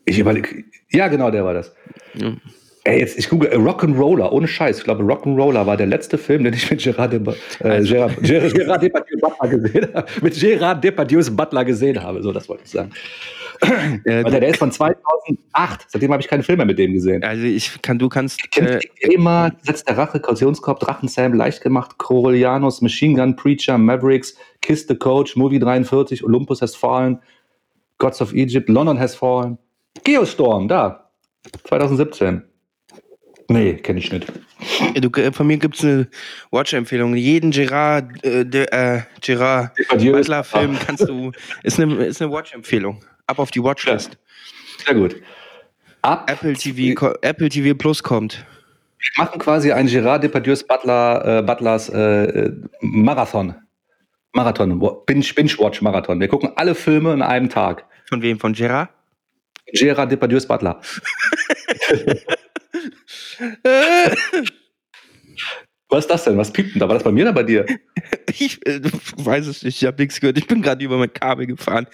Ich überlege. Ja, genau, der war das. Ja. Ey, jetzt, ich google äh, Rock'n'Roller, ohne Scheiß. Ich glaube, Rock'n'Roller war der letzte Film, den ich mit Gerard, Dep äh, Also- Gerard, Gerard, Gerard Depardieu Butler gesehen habe. [LAUGHS] Mit Gerard Depardieu's Butler gesehen habe. So, das wollte ich sagen. [CLEARS THROAT] Äh, Alter, der ist von 2008. Seitdem habe ich keine Filme mit dem gesehen. also ich kann, du kannst. Äh, Gesetz der Rache, Kautionskorb, Drachensam, leicht gemacht, Coriolanus, Machine Gun, Preacher, Mavericks, Kiss the Coach, Movie 43, Olympus has fallen, Gods of Egypt, London has fallen. Geostorm, da. 2017. Nee, kenne ich nicht. du, äh, von mir gibt es eine Watch-Empfehlung. Jeden Gerard, äh, de, äh, Gerard Butler-Film kannst du. Ist eine, ist eine Watch-Empfehlung. Ab auf die Watchlist. Sehr gut. Ab Apple TV, Apple TV Plus kommt. Wir machen quasi ein Gerard Depardieu's Butler, äh, Butlers äh, äh, Marathon. Marathon, Wa- Binge, Marathon. Wir gucken alle Filme in einem Tag. Von wem? Von Gerard? Gerard Depardieu's Butler. [LAUGHS] Was ist das denn? Was piept denn da? War das bei mir oder bei dir? Ich äh, weiß es nicht, ich habe nichts gehört. Ich bin gerade über mein Kabel gefahren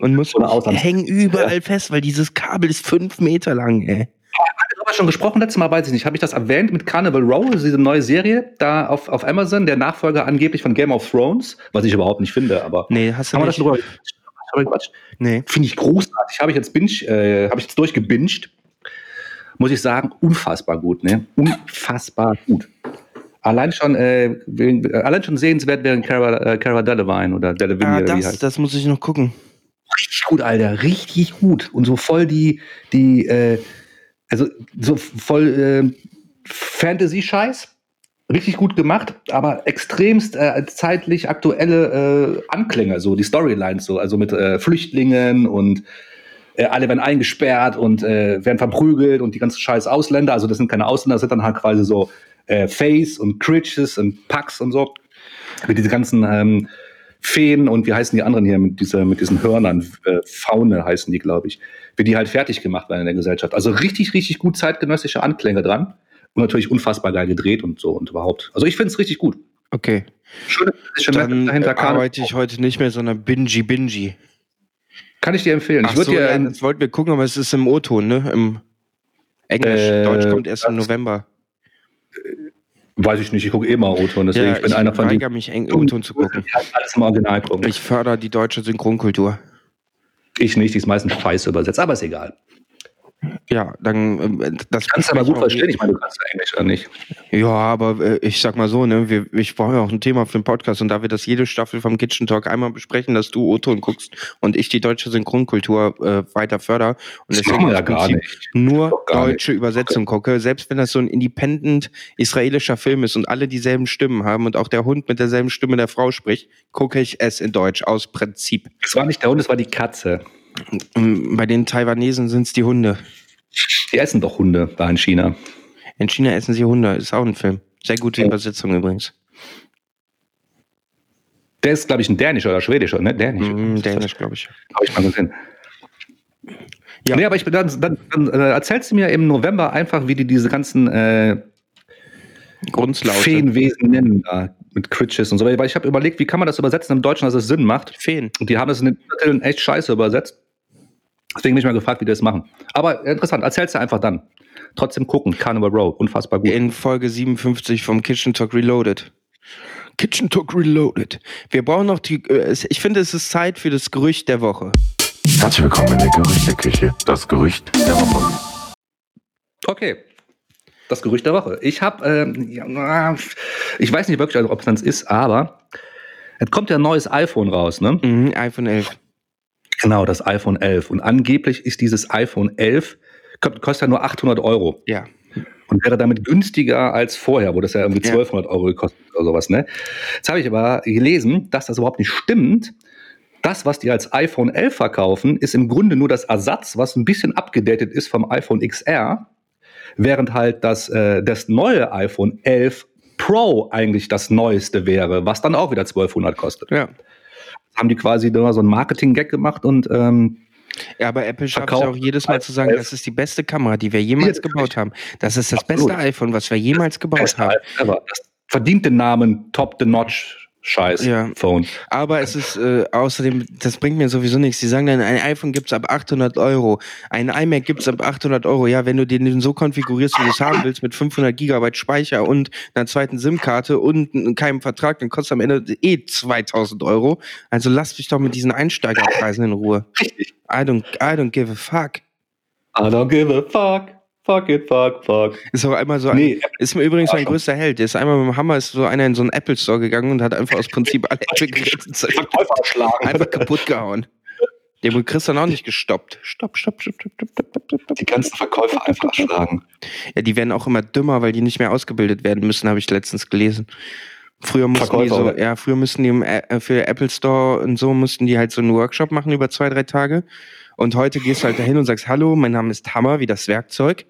und muss hängen überall fest, weil dieses Kabel ist fünf Meter lang, ey. Haben wir schon gesprochen letztes Mal, weiß ich nicht. Habe ich das erwähnt mit Carnival Row, diese neue Serie da auf, auf Amazon, der Nachfolger angeblich von Game of Thrones, was ich überhaupt nicht finde, aber Nee, hast du haben wir das nicht. schon drüber drüber gequatscht? Nee. Finde ich großartig. Habe ich jetzt binge, äh, habe ich jetzt durchgebinged. Muss ich sagen, unfassbar gut, ne? Unfassbar gut. Allein schon, äh, äh, allein schon sehenswert wäre Cara, äh, Cara Delevingne oder Delevingne, Ah, das, heißt. das muss ich noch gucken. Richtig gut, Alter, richtig gut. Und so voll die, die, äh, also so voll äh, Fantasy-Scheiß. Richtig gut gemacht, aber extremst äh, zeitlich aktuelle äh, Anklänge, so die Storylines, so, also mit äh, Flüchtlingen und äh, alle werden eingesperrt und äh, werden verprügelt und die ganzen scheiß Ausländer, also das sind keine Ausländer, das sind dann halt quasi so äh, Face und Critches und Pax und so. Mit diese ganzen ähm, Feen und wie heißen die anderen hier mit, dieser, mit diesen Hörnern? Äh, Faune heißen die, glaube ich. Wie die halt fertig gemacht werden in der Gesellschaft. Also richtig, richtig gut zeitgenössische Anklänge dran. Und natürlich unfassbar geil gedreht und so und überhaupt. Also ich finde es richtig gut. Okay. Schöne Position Dann dahinter kam. arbeite ich heute nicht mehr, sondern bingy bingy. Kann ich dir empfehlen. Ach ich würde so, ja, das wollten wir gucken, aber es ist im O-Ton, ne? Im Englisch. Äh, Deutsch kommt erst im November. Weiß ich nicht, ich gucke immer O-Ton, deswegen Ja, ich bin ich einer von denen. weigere mich, eng- O-Ton zu gucken. Alles im Original gucken. Ich, Ich fördere die deutsche Synchronkultur. ich nicht, die ist meistens scheiße übersetzt, aber ist egal. Ja, dann ähm, das Kannst du aber gut verstehen, ich meine, du kannst ja Englisch oder nicht. Ja, aber äh, ich sag mal so, ne, wir, ich brauche ja auch ein Thema für den Podcast und da wir das jede Staffel vom Kitchen Talk einmal besprechen, dass du O-Ton guckst und ich die deutsche Synchronkultur äh, weiter förder und Das wir ja gar nicht. nur gar deutsche Übersetzung gucke, selbst wenn das so ein independent israelischer Film ist und alle dieselben Stimmen haben und auch der Hund mit derselben Stimme der Frau spricht, gucke ich es in Deutsch aus Prinzip. Es war nicht der Hund, es war die Katze. Ähm, Bei den Taiwanesen sind es die Hunde. Die essen doch Hunde da in China. In China essen sie Hunde, ist auch ein Film. Sehr gute. Übersetzung übrigens. Der ist, glaube ich, ein dänischer oder schwedischer, ne? Dänisch. Mm, Dänisch, glaube ich. Habe ich mal gesehen. Ja. Nee, aber ich dann, dann, dann äh, erzählst du mir im November einfach, wie die diese ganzen äh, Grundslaute. Feenwesen nennen da mit Critches und so. Weil ich habe überlegt, wie kann man das übersetzen im Deutschen, dass es Sinn macht. Feen. Und die haben das in den Untertiteln echt scheiße übersetzt. Deswegen bin ich mal gefragt, wie die das machen. Aber interessant, erzählst du einfach dann. Trotzdem gucken, Carnival Row, unfassbar gut. In Folge 57 vom Kitchen Talk Reloaded. Kitchen Talk Reloaded. Wir brauchen noch die. äh, Ich finde, es ist Zeit für das Gerücht der Woche. Herzlich willkommen in der Gerüchteküche. Das Gerücht der Woche. Okay. Das Gerücht der Woche. Ich habe, ähm, ja, ich weiß nicht wirklich, also, ob es das ist, aber es kommt ja ein neues iPhone raus, ne? Mhm, iPhone 11. Genau, das iPhone 11. Und angeblich ist dieses iPhone 11, kommt- kostet ja nur 800 Euro Ja. und wäre damit günstiger als vorher, wo das ja irgendwie Ja. 1200 Euro gekostet oder sowas, ne? Jetzt habe ich aber gelesen, dass das überhaupt nicht stimmt. Das, was die als iPhone 11 verkaufen, ist im Grunde nur das Ersatz, was ein bisschen abgedatet ist vom iPhone XR, während halt das, äh, das neue iPhone 11 Pro eigentlich das neueste wäre, was dann auch wieder 1200 kostet. Ja. Haben die quasi da so ein Marketing-Gag gemacht und ähm, Ja, aber Apple schafft es auch jedes Mal zu sagen, das ist die beste Kamera, die wir jemals Ja, gebaut haben. Das ist das Absolut. beste iPhone, was wir jemals gebaut haben. Das verdient den Namen Top the Notch Scheiß Ja. Phone. Aber es ist äh, außerdem, das bringt mir sowieso nichts. Sie sagen dann, ein iPhone gibt's ab 800 Euro, ein iMac gibt's ab 800 Euro. Ja, wenn du den so konfigurierst, wie du es haben willst, mit 500 Gigabyte Speicher und einer zweiten SIM-Karte und keinem Vertrag, dann kostet am Ende eh 2000 Euro. Also lass mich doch mit diesen Einsteigerpreisen in Ruhe. Richtig. I don't, I don't give a fuck. I don't give a fuck. Fuck it, fuck, fuck. Ist auch einmal so ein, Nee, ist mir übrigens mein größter Held. Der ist einmal mit dem Hammer, ist so einer in so einen Apple Store gegangen und hat einfach aus Prinzip alle [LAUGHS] Apple-Geräte Verkäufer erschlagen. einfach kaputt gehauen. Der wurde Christian auch nicht gestoppt. Stopp, stopp, stopp, stopp, stopp, stopp, stopp, stopp. Die ganzen Verkäufer einfach erschlagen. Ja, die werden auch immer dümmer, weil die nicht mehr ausgebildet werden müssen, habe ich letztens gelesen. Früher mussten die Verkäufer, so, oder? ja, früher mussten die im, Ä- für Apple Store und so mussten die halt so einen Workshop machen über zwei, drei Tage. Und heute gehst du halt dahin und sagst, hallo, mein Name ist Hammer, wie das Werkzeug.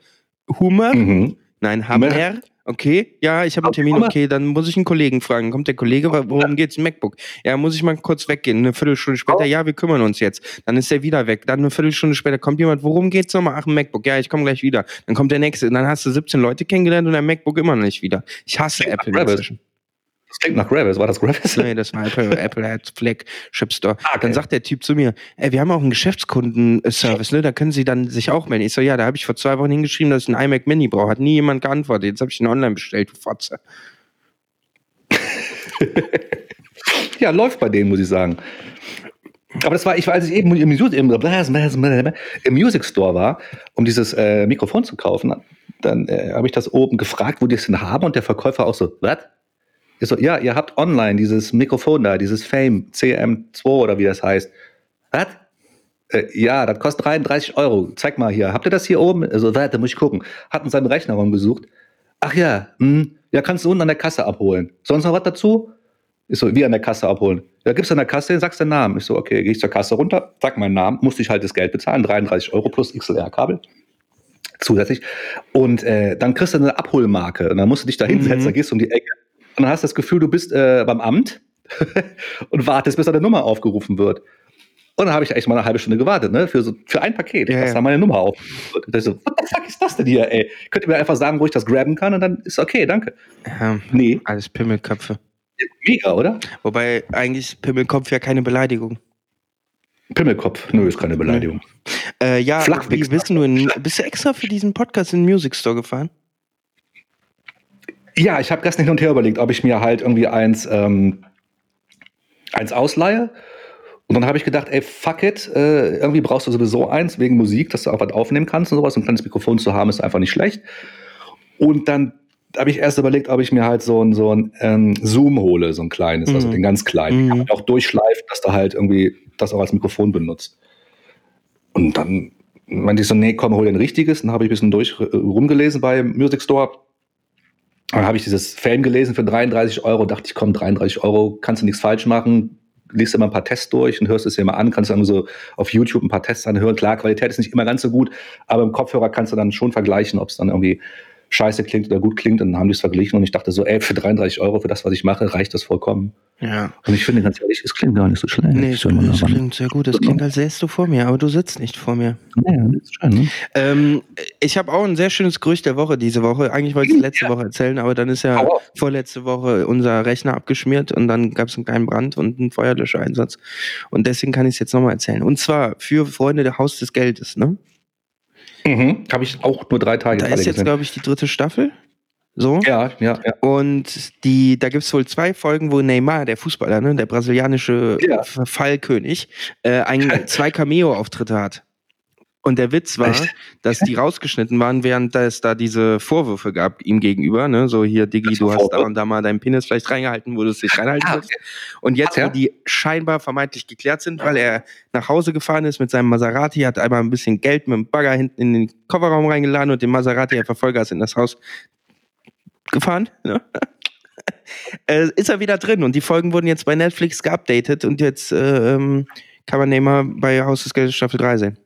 Hummer? Mhm. Nein, Hammer. Okay, ja, ich habe einen Termin, okay, dann muss ich einen Kollegen fragen. Kommt der Kollege, worum geht's? Ein MacBook. Ja, muss ich mal kurz weggehen. Eine Viertelstunde später, ja, wir kümmern uns jetzt. Dann ist er wieder weg. Dann eine Viertelstunde später kommt jemand, worum geht's nochmal? Ach, ein MacBook. Ja, ich komme gleich wieder. Dann kommt der nächste. Und dann hast du 17 Leute kennengelernt und dein MacBook immer noch nicht wieder. Ich hasse Apple inzwischen. Das klingt nach Gravis. War das Gravis? Nee, das war Apple, [LAUGHS] Apple hat Flagship Store. Ah, okay. Dann sagt der Typ zu mir, ey, wir haben auch einen Geschäftskundenservice, ne? Da können Sie dann sich auch melden. Ich so, ja, da habe ich vor zwei Wochen hingeschrieben, dass ich einen iMac Mini brauche. Hat nie jemand geantwortet. Jetzt habe ich ihn online bestellt, du Fotze. [LAUGHS] Ja, läuft bei denen, muss ich sagen. Aber das war, ich war, als ich eben im Music, im, im Music Store war, um dieses äh, Mikrofon zu kaufen, dann äh, habe ich das oben gefragt, wo die es denn haben und der Verkäufer auch so, was? Ich so, ja, ihr habt online dieses Mikrofon da, dieses Fame CM2 oder wie das heißt. Was? Äh, ja, das kostet 33 Euro. Zeig mal hier. Habt ihr das hier oben? Also, warte, muss ich gucken. Hatten seinen Rechner rumgesucht. Ach ja, hm, ja, kannst du unten an der Kasse abholen. Sonst noch was dazu? Ist so, wie an der Kasse abholen. Da gibst du an der Kasse sagst den Namen. Ich so, okay, gehe ich zur Kasse runter, sag meinen Namen, musste ich halt das Geld bezahlen, 33 Euro plus XLR-Kabel zusätzlich. Und äh, dann kriegst du eine Abholmarke und dann musst du dich da hinsetzen, Mhm. dann gehst du um die Ecke und dann hast du das Gefühl, du bist äh, beim Amt [LAUGHS] und wartest, bis deine Nummer aufgerufen wird. Und dann habe ich echt mal eine halbe Stunde gewartet, ne? Für, so, für ein Paket, Ja, dass ja. da meine Nummer wird. Und ich so, what the fuck ist das denn hier, ey? Könnt ihr mir einfach sagen, wo ich das grabben kann und dann ist okay, danke. Ja, Nee, alles Pimmelköpfe. mega, oder? Wobei eigentlich Pimmelkopf ja keine Beleidigung. Pimmelkopf. Nö, ist keine Beleidigung. Äh, ja, bist du, in, bist du extra für diesen Podcast in den Music Store gefahren? Ja, ich habe gestern hin und her überlegt, ob ich mir halt irgendwie eins, ähm, eins ausleihe. Und dann habe ich gedacht, ey, fuck it, äh, irgendwie brauchst du sowieso eins wegen Musik, dass du auch was aufnehmen kannst und sowas. Ein kleines Mikrofon zu haben ist einfach nicht schlecht. Und dann habe ich erst überlegt, ob ich mir halt so ein, so ein ähm, Zoom hole, so ein kleines, also Mhm. den ganz kleinen. Mhm. Auch durchschleifen, dass du halt irgendwie das auch als Mikrofon benutzt. Und dann meinte ich so, nee, komm, hol dir ein richtiges. Dann habe ich ein bisschen durch äh, rumgelesen bei Music Store. Dann habe ich dieses Fan gelesen für 33 Euro. Dachte ich, komm, 33 Euro, kannst du nichts falsch machen. Liest dir mal ein paar Tests durch und hörst es dir mal an. Kannst dann so auf YouTube ein paar Tests anhören. Klar, Qualität ist nicht immer ganz so gut, aber im Kopfhörer kannst du dann schon vergleichen, ob es dann irgendwie scheiße klingt oder gut klingt. Und dann haben die es verglichen und ich dachte so, ey, für 33 Euro, für das, was ich mache, reicht das vollkommen. Ja. Und ich finde ganz ehrlich, es klingt gar nicht so schlecht. Nee, es, klingt sehr gut. Es klingt, als säst du vor mir, aber du sitzt nicht vor mir. Ja, das ist schön, ne? Ähm, ich habe auch ein sehr schönes Gerücht der Woche diese Woche. Eigentlich wollte ich es letzte Woche erzählen, aber dann ist ja Hau auf. vorletzte Woche unser Rechner abgeschmiert und dann gab es einen kleinen Brand und einen Feuerlöschereinsatz. Und deswegen kann ich es jetzt nochmal erzählen. Und zwar für Freunde der Haus des Geldes. Ne? Mhm. Habe ich auch nur drei Tage Da ist jetzt, glaube ich, die dritte Staffel. So. Ja, ja, ja. Und die, da gibt es wohl zwei Folgen, wo Neymar, der Fußballer, ne, der brasilianische Ja. Fallkönig, äh, ein, [LAUGHS] zwei Cameo-Auftritte hat. Und der Witz war, Echt? dass die rausgeschnitten waren, während es da diese Vorwürfe gab ihm gegenüber. Ne? So hier, Diggi, du hast da und da mal deinen Penis vielleicht reingehalten, wo du es nicht reinhalten Ah. Und jetzt, wo die scheinbar vermeintlich geklärt sind, weil er nach Hause gefahren ist mit seinem Maserati, hat einmal ein bisschen Geld mit dem Bagger hinten in den Kofferraum reingeladen und den Maserati einfach Vollgas in das Haus gefahren. Ne? [LAUGHS] äh, ist er wieder drin und die Folgen wurden jetzt bei Netflix geupdatet und jetzt äh, ähm, kann man Neymar bei Haus des Geldes Staffel 3 sehen.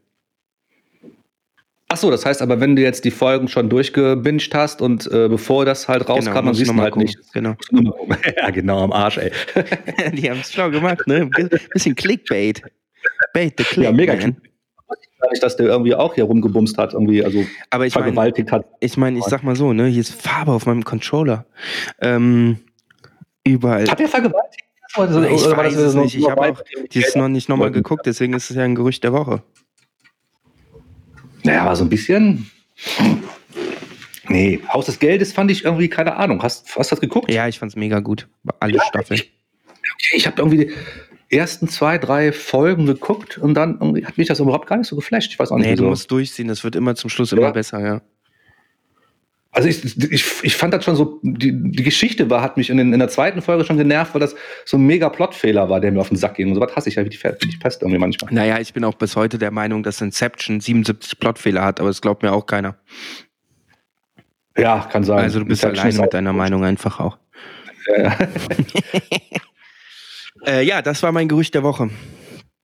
Ach so, das heißt aber, wenn du jetzt die Folgen schon durchgebinged hast und äh, bevor das halt rauskam, dann musst siehst du halt gucken. nicht. Genau. [LAUGHS] Ja, genau, am Arsch, ey. [LAUGHS] die haben es schlau gemacht, ne? Ein bisschen Clickbait. Bait the Click. Ja, mega man. Nicht, dass der irgendwie auch hier rumgebumst hat, irgendwie, also Aber ich meine, vergewaltigt hat. ich, mein, ich sag mal so, ne? Hier ist Farbe auf meinem Controller. Ähm, überall. Hat der vergewaltigt? Oder, Ich oder weiß es nicht. Ich habe auch dieses noch nicht nochmal geguckt, deswegen ist es ja ein Gerücht der Woche. Naja, aber so ein bisschen. Nee, Haus des Geldes fand ich irgendwie, keine Ahnung. Hast, hast du das geguckt? Ja, ich fand's mega gut. Alle Staffeln. Ich habe irgendwie die ersten zwei, drei Folgen geguckt und dann hat mich das überhaupt gar nicht so geflasht. Ich weiß auch nicht, Nee, du wieso. musst durchziehen, das wird immer zum Schluss immer Ja. besser, ja. Also ich, ich, ich fand das schon so, die, die Geschichte war, hat mich in, den, in der zweiten Folge schon genervt, weil das so ein mega Plotfehler war, der mir auf den Sack ging. Und so was hasse ich ja wie die, wie die Pest irgendwie manchmal. Naja, ich bin auch bis heute der Meinung, dass Inception 77 Plotfehler hat, aber das glaubt mir auch keiner. Ja, kann sein. Also du bist Inception alleine mit deiner gut. Meinung einfach auch. Ja, ja. [LAUGHS] Äh, ja, das war mein Gerücht der Woche.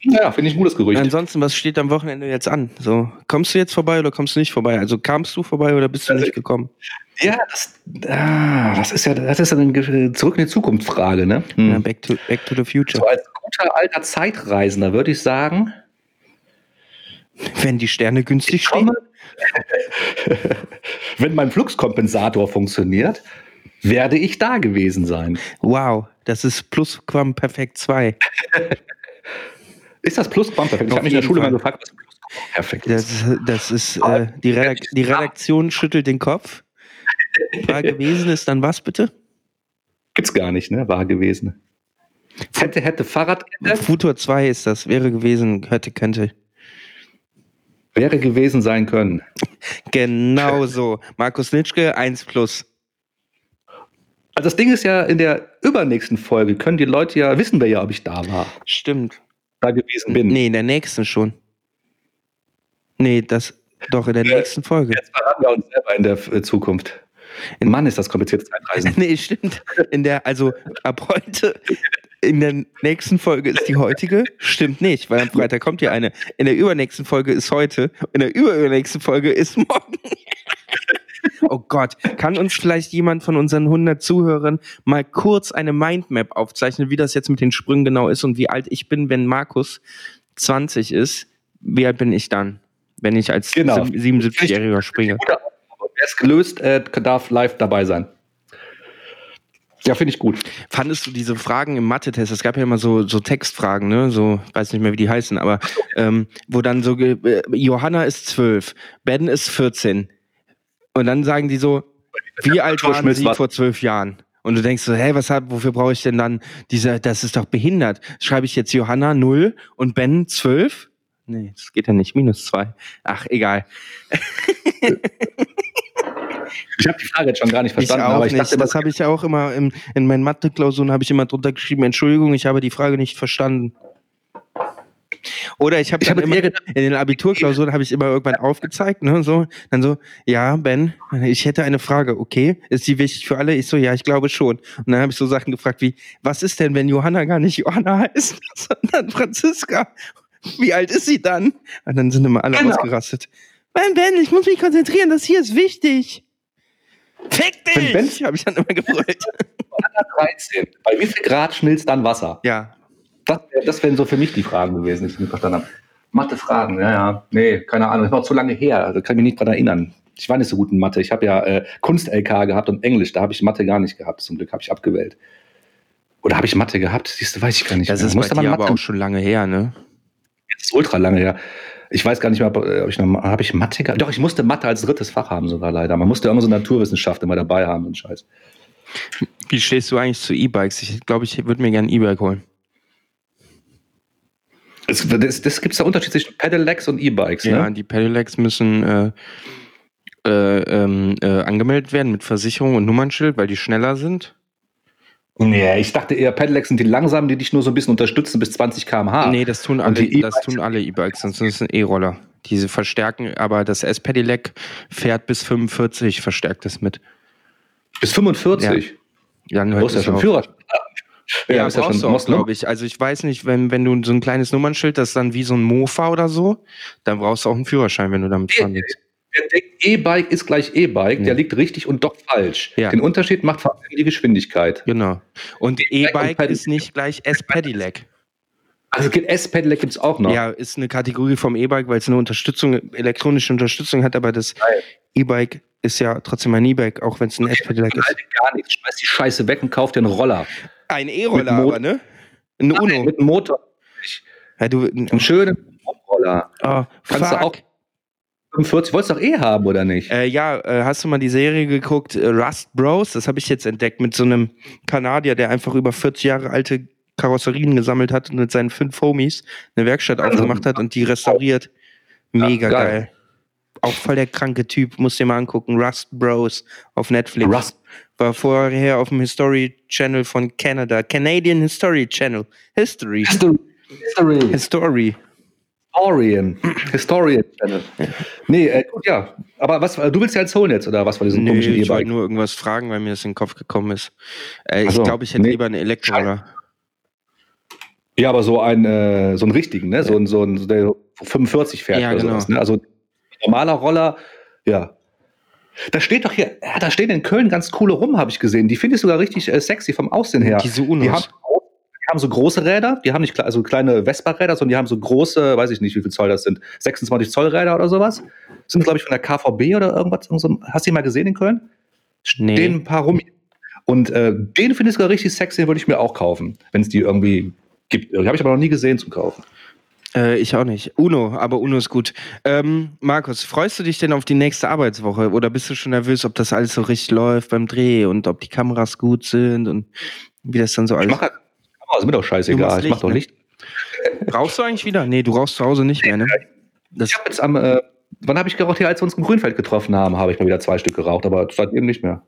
Ja finde ich ein gutes Gerücht. Ansonsten, was steht am Wochenende jetzt an? So, kommst du jetzt vorbei oder kommst du nicht vorbei? Also kamst du vorbei oder bist du Also- nicht gekommen? Ja, das, ah, das ist ja, das ist ja eine zurück in die Zukunft Frage, ne? Hm. Ja, back, to, back to the future. So als guter alter Zeitreisender würde ich sagen, Wenn die Sterne günstig stehen. [LAUGHS] wenn mein Fluxkompensator funktioniert, werde ich da gewesen sein. Wow, das ist Plusquamperfekt 2. [LAUGHS] Ist das Plusquamperfekt? Ich habe mich in der Schule Fall. mal gefragt, was Plusquamperfekt ist. Das, das ist, äh, die, Redak die Redaktion schüttelt den Kopf. War gewesen ist dann was bitte? Gibt's gar nicht, ne? War gewesen. Hätte, hätte Fahrradkette, Futur 2 ist das, wäre gewesen, hätte, könnte. wäre gewesen sein können. Genau so. Markus Nitschke, 1 plus. Also das Ding ist ja, in der übernächsten Folge können die Leute ja, wissen wir ja, ob ich da war, Stimmt. Da gewesen bin. Nee, in der nächsten schon. Nee, das doch in der Ja. nächsten Folge. Jetzt verraten wir uns selber in der äh, Zukunft. Mann, ist das komplizierte Zeitreisen. [LAUGHS] Nee, stimmt. In der, also ab heute, in der nächsten Folge ist die heutige. Stimmt nicht, weil am Freitag kommt ja eine. In der übernächsten Folge ist heute. In der überübernächsten Folge ist morgen. [LAUGHS] Oh Gott, kann uns vielleicht jemand von unseren 100 Zuhörern mal kurz eine Mindmap aufzeichnen, wie das jetzt mit den Sprüngen genau ist und wie alt ich bin, wenn Markus 20 ist? Wie alt bin ich dann, wenn ich als Genau. 77-Jähriger springe? Wer es gelöst, äh, darf live dabei sein. Ja, finde ich gut. Fandest du diese Fragen im Mathe-Test? Es gab ja immer so, so Textfragen, ne? So, weiß nicht mehr, wie die heißen, aber ähm, wo dann so, äh, Johanna ist 12, Ben ist 14. Und dann sagen die so, wie alt waren sie vor zwölf Jahren? Und du denkst so, hey, was hab, wofür brauche ich denn dann diese, das ist doch behindert. Schreibe ich jetzt Johanna 0 und Ben 12? Nee, das geht ja nicht, minus 2. Ach, egal. [LAUGHS] Ich habe die Frage jetzt schon gar nicht Ich verstanden, auch aber ich nicht. dachte, das habe ich ja auch immer im, in meinen Mathe-Klausuren habe ich immer drunter geschrieben, Entschuldigung, ich habe die Frage nicht verstanden. Oder ich habe habe immer, in den Abiturklausuren habe ich immer irgendwann aufgezeigt, ne, so, dann so, ja, Ben, ich hätte eine Frage, okay, ist die wichtig für alle? Ich so, ja, ich glaube schon. Und dann habe ich so Sachen gefragt wie, was ist denn, wenn Johanna gar nicht Johanna [LAUGHS] heißt, sondern Franziska? Wie alt ist sie dann? Und dann sind immer alle Genau. ausgerastet. Ben, Ben, ich muss mich konzentrieren, das hier ist wichtig. Fick Wenn Ben- dich! Habe ich dann immer gebrüllt. 13. Bei wie viel Grad schmilzt dann Wasser? Ja. Das, das wären so für mich die Fragen gewesen, die ich nicht verstanden habe. Mathe-Fragen, ja, ja. Nee, keine Ahnung. Das noch zu lange her. Da kann ich mich nicht dran erinnern. Ich war nicht so gut in Mathe. Ich habe ja äh, Kunst-LK gehabt und Englisch. Da habe ich Mathe gar nicht gehabt. Zum Glück habe ich abgewählt. Oder habe ich Mathe gehabt? Siehst du, weiß ich gar nicht. Das mehr. ist bei Musste man dir Mathe aber auch schon lange her, ne? Das ist ultra lange her. Ich weiß gar nicht mehr, ob, äh, ob ich noch habe ich Mathe gehabt. Doch, ich musste Mathe als drittes Fach haben sogar leider. Man musste immer so Naturwissenschaft immer dabei haben und Scheiß. Wie stehst du eigentlich zu E-Bikes? Ich glaube, ich würde mir gerne ein E-Bike holen. Es, das das gibt es da Unterschied zwischen Pedelecs und E-Bikes, Ja, ne? die Pedelecs müssen äh, äh, ähm, äh, angemeldet werden mit Versicherung und Nummernschild, weil die schneller sind. Nee, ich dachte eher, Pedelecs sind die langsamen, die dich nur so ein bisschen unterstützen bis 20 km/h. Nee, das tun alle, die das E-Bikes- tun alle E-Bikes, sonst ist es E-Roller. Diese verstärken, aber das S-Pedelec fährt bis 45, verstärkt es mit. Bis 45. Dann Du hört brauchst ja es schon. Führerschein. Ja, ja brauchst schon du auch, Moslem. glaube ich. Also ich weiß nicht, wenn, wenn du so ein kleines Nummernschild, das ist dann wie so ein Mofa oder so, dann brauchst du auch einen Führerschein, wenn du damit fahren willst. Der denkt, E-Bike ist gleich E-Bike, der liegt richtig und doch falsch. Ja. Den Unterschied macht vor allem die Geschwindigkeit. Genau. Und E-Bike ist nicht gleich S-Pedelec. Also S-Pedelec gibt es auch noch. Ja, ist eine Kategorie vom E-Bike, weil es eine Unterstützung, elektronische Unterstützung hat, aber das. E-Bike ist ja trotzdem ein E-Bike, auch wenn es ein S-Pedelec ist. Gar nichts. Schmeiß die Scheiße weg und kauf einen Roller. Ein E-Roller, aber, ne? Ein Uno. Mit einem Motor. Ja, du, Einen schönen Roller. oh, Kannst fuck. du auch 45, wolltest du doch eh haben, oder nicht? Äh, ja, äh, hast du mal die Serie geguckt, äh, Rust Bros? Das habe ich jetzt entdeckt mit so einem Kanadier, der einfach über 40 Jahre alte Karosserien gesammelt hat und mit seinen fünf Homies eine Werkstatt aufgemacht hat und die restauriert. Mega Ja, geil. geil. Auch voll der kranke Typ, musst dir mal angucken. Rust Bros auf Netflix. Rust. War vorher auf dem History Channel von Canada. Canadian History Channel. History. History. History. History. Historian. Historian Channel. Nee, äh, gut, ja. Aber was, du willst ja jetzt holen jetzt, oder was war diesen komischen ich wollte nur irgendwas fragen, weil mir das in den Kopf gekommen ist. Äh, ich so, glaube, ich hätte nee. lieber einen Elektroroller. Ja, aber so ein, äh, so einen richtigen, ne? So ein, so ein, so der 45 fährt Ja, oder genau. sowas, ne? Also normaler Roller, ja. Da steht doch hier, ja, da stehen in Köln ganz coole rum, habe ich gesehen. Die finde ich sogar richtig äh, sexy vom Aussehen her. Diese Unos. Die haben, die haben so große Räder, die haben nicht also kleine Vespa-Räder, sondern die haben so große, weiß ich nicht, wie viel Zoll das sind, 26 Zoll Räder oder sowas. Sind, glaube ich, von der KVB oder irgendwas. Hast du die mal gesehen in Köln? Nee. Den ein paar rum. Und äh, den finde ich sogar richtig sexy, den würde ich mir auch kaufen, wenn es die irgendwie gibt. Die habe ich aber noch nie gesehen zum Kaufen. Äh, ich auch nicht. Uno, aber Uno ist gut. Ähm, Markus, freust du dich denn auf die nächste Arbeitswoche oder bist du schon nervös, ob das alles so richtig läuft beim Dreh und ob die Kameras gut sind und wie das dann so Ich alles. mache halt, oh, ist mir doch scheißegal. machst Ich mache doch Licht, Licht. Rauchst du eigentlich wieder? Nee, du rauchst zu Hause nicht mehr, ne? Das, Ich habe jetzt am, äh, wann habe ich geraucht? Hier, als wir uns im Grünfeld getroffen haben, habe ich mal wieder zwei Stück geraucht, aber seitdem nicht mehr.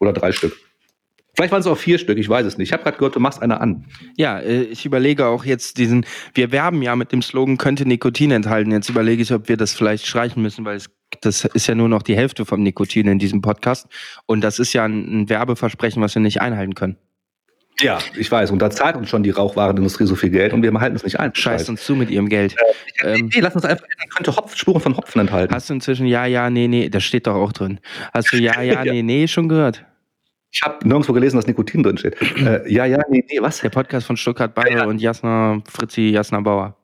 Oder drei Stück. Vielleicht waren es auch vier Stück, ich weiß es nicht. Ich habe gerade gehört, du machst eine an. ja, äh, ich überlege auch jetzt diesen, wir werben ja mit dem Slogan, könnte Nikotin enthalten. Jetzt überlege ich, ob wir das vielleicht streichen müssen, weil es das ist ja nur noch die Hälfte vom Nikotin in diesem Podcast. Und das ist ja ein, ein Werbeversprechen, was wir nicht einhalten können. Ja, ich weiß. Und da zahlt uns schon die Rauchwarenindustrie so viel Geld und wir halten es nicht ein. Scheiß uns zu mit ihrem Geld. Äh, ähm, nee, lass uns einfach, könnte Hopf, Spuren von Hopfen enthalten. Hast du inzwischen ja, ja, nee, nee, das steht doch auch drin. Hast du ja, [LAUGHS] ja, nee, nee schon gehört? Ich habe nirgendwo gelesen, dass Nikotin drin steht. [CLEARS THROAT] Äh, ja, ja, nee, nee, was? Der Podcast von Stuttgart Bayer ja, ja. und Jasna, Fritzi Jasna Bauer.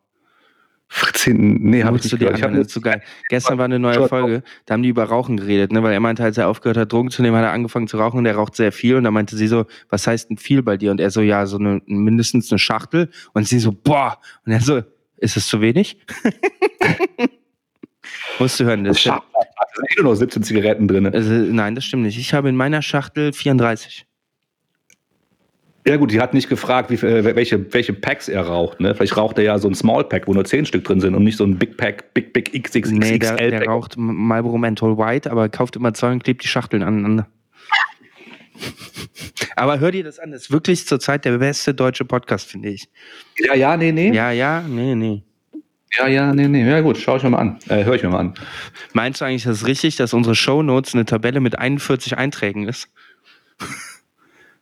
Fritzi, nee, habe ich nicht gehört. Ich hab das ist so geil. Gestern war eine neue Folge, da haben die über Rauchen geredet, ne? weil er meinte, als er aufgehört hat, Drogen zu nehmen, hat er angefangen zu rauchen und er raucht sehr viel. Und da meinte sie so, was heißt denn viel bei dir? Und er so, ja, so eine, mindestens eine Schachtel. Und sie so, boah. Und er so, ist es zu wenig? [LAUGHS] Musst du hören. Das sind eh nur noch 17 Zigaretten drin. Also, nein, das stimmt nicht. Ich habe in meiner Schachtel 34. Ja gut, die hat nicht gefragt, wie, äh, welche, welche Packs er raucht. Ne? Vielleicht raucht er ja so ein Small Pack, wo nur 10 Stück drin sind und nicht so ein Big Pack, Big Big XXXL nee, der, der raucht Marlboro Menthol White, aber kauft immer zwei und klebt die Schachteln aneinander. [LAUGHS] aber hör dir das an, das ist wirklich zurzeit der beste deutsche Podcast, finde ich. Ja, ja, nee, nee. Ja, ja, nee, nee. Ja, ja, nee, nee. Ja gut, schau ich mir mal an. Äh, hör ich mir mal an. Meinst du eigentlich, das ist richtig, dass unsere Shownotes eine Tabelle mit 41 Einträgen ist? [LAUGHS]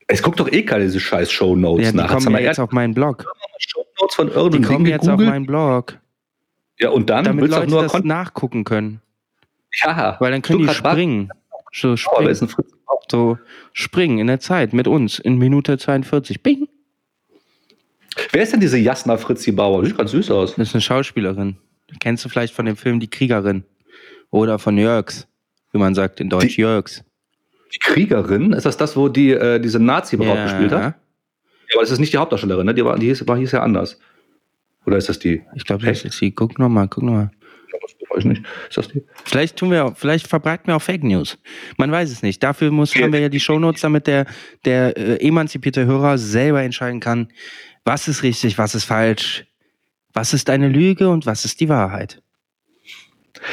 Es guckt doch eh keine diese scheiß Shownotes ja, die nach. kommen ja jetzt auf meinen Blog. Shownotes von irgendeinem Die kommen Ding jetzt gegoogelt. auf meinen Blog. Ja, und dann Damit Leute nur das nachgucken können. Ja. Weil dann können die springen. So springen. so springen in der Zeit mit uns in Minute 42. Bing. Wer ist denn diese Jasna Fritzi Bauer? Sieht ganz süß aus. Das ist eine Schauspielerin. Kennst du vielleicht von dem Film Die Kriegerin? Oder von Jörgs, wie man sagt in Deutsch, die, Jörgs. Die Kriegerin? Ist das das, wo die äh, diese Nazi-Braut ja. gespielt hat? Ja, aber das ist nicht die Hauptdarstellerin, ne? Die, war, die, hieß, war, hieß ja anders. Oder ist das die? Ich glaube, das ist die. Guck nochmal, guck nochmal. Weiß ich nicht. Ist das die? Vielleicht tun wir, vielleicht verbreiten wir auch Fake News. Man weiß es nicht. Dafür muss, haben wir ja die Shownotes, damit der, der äh, emanzipierte Hörer selber entscheiden kann, was ist richtig, was ist falsch, was ist eine Lüge und was ist die Wahrheit.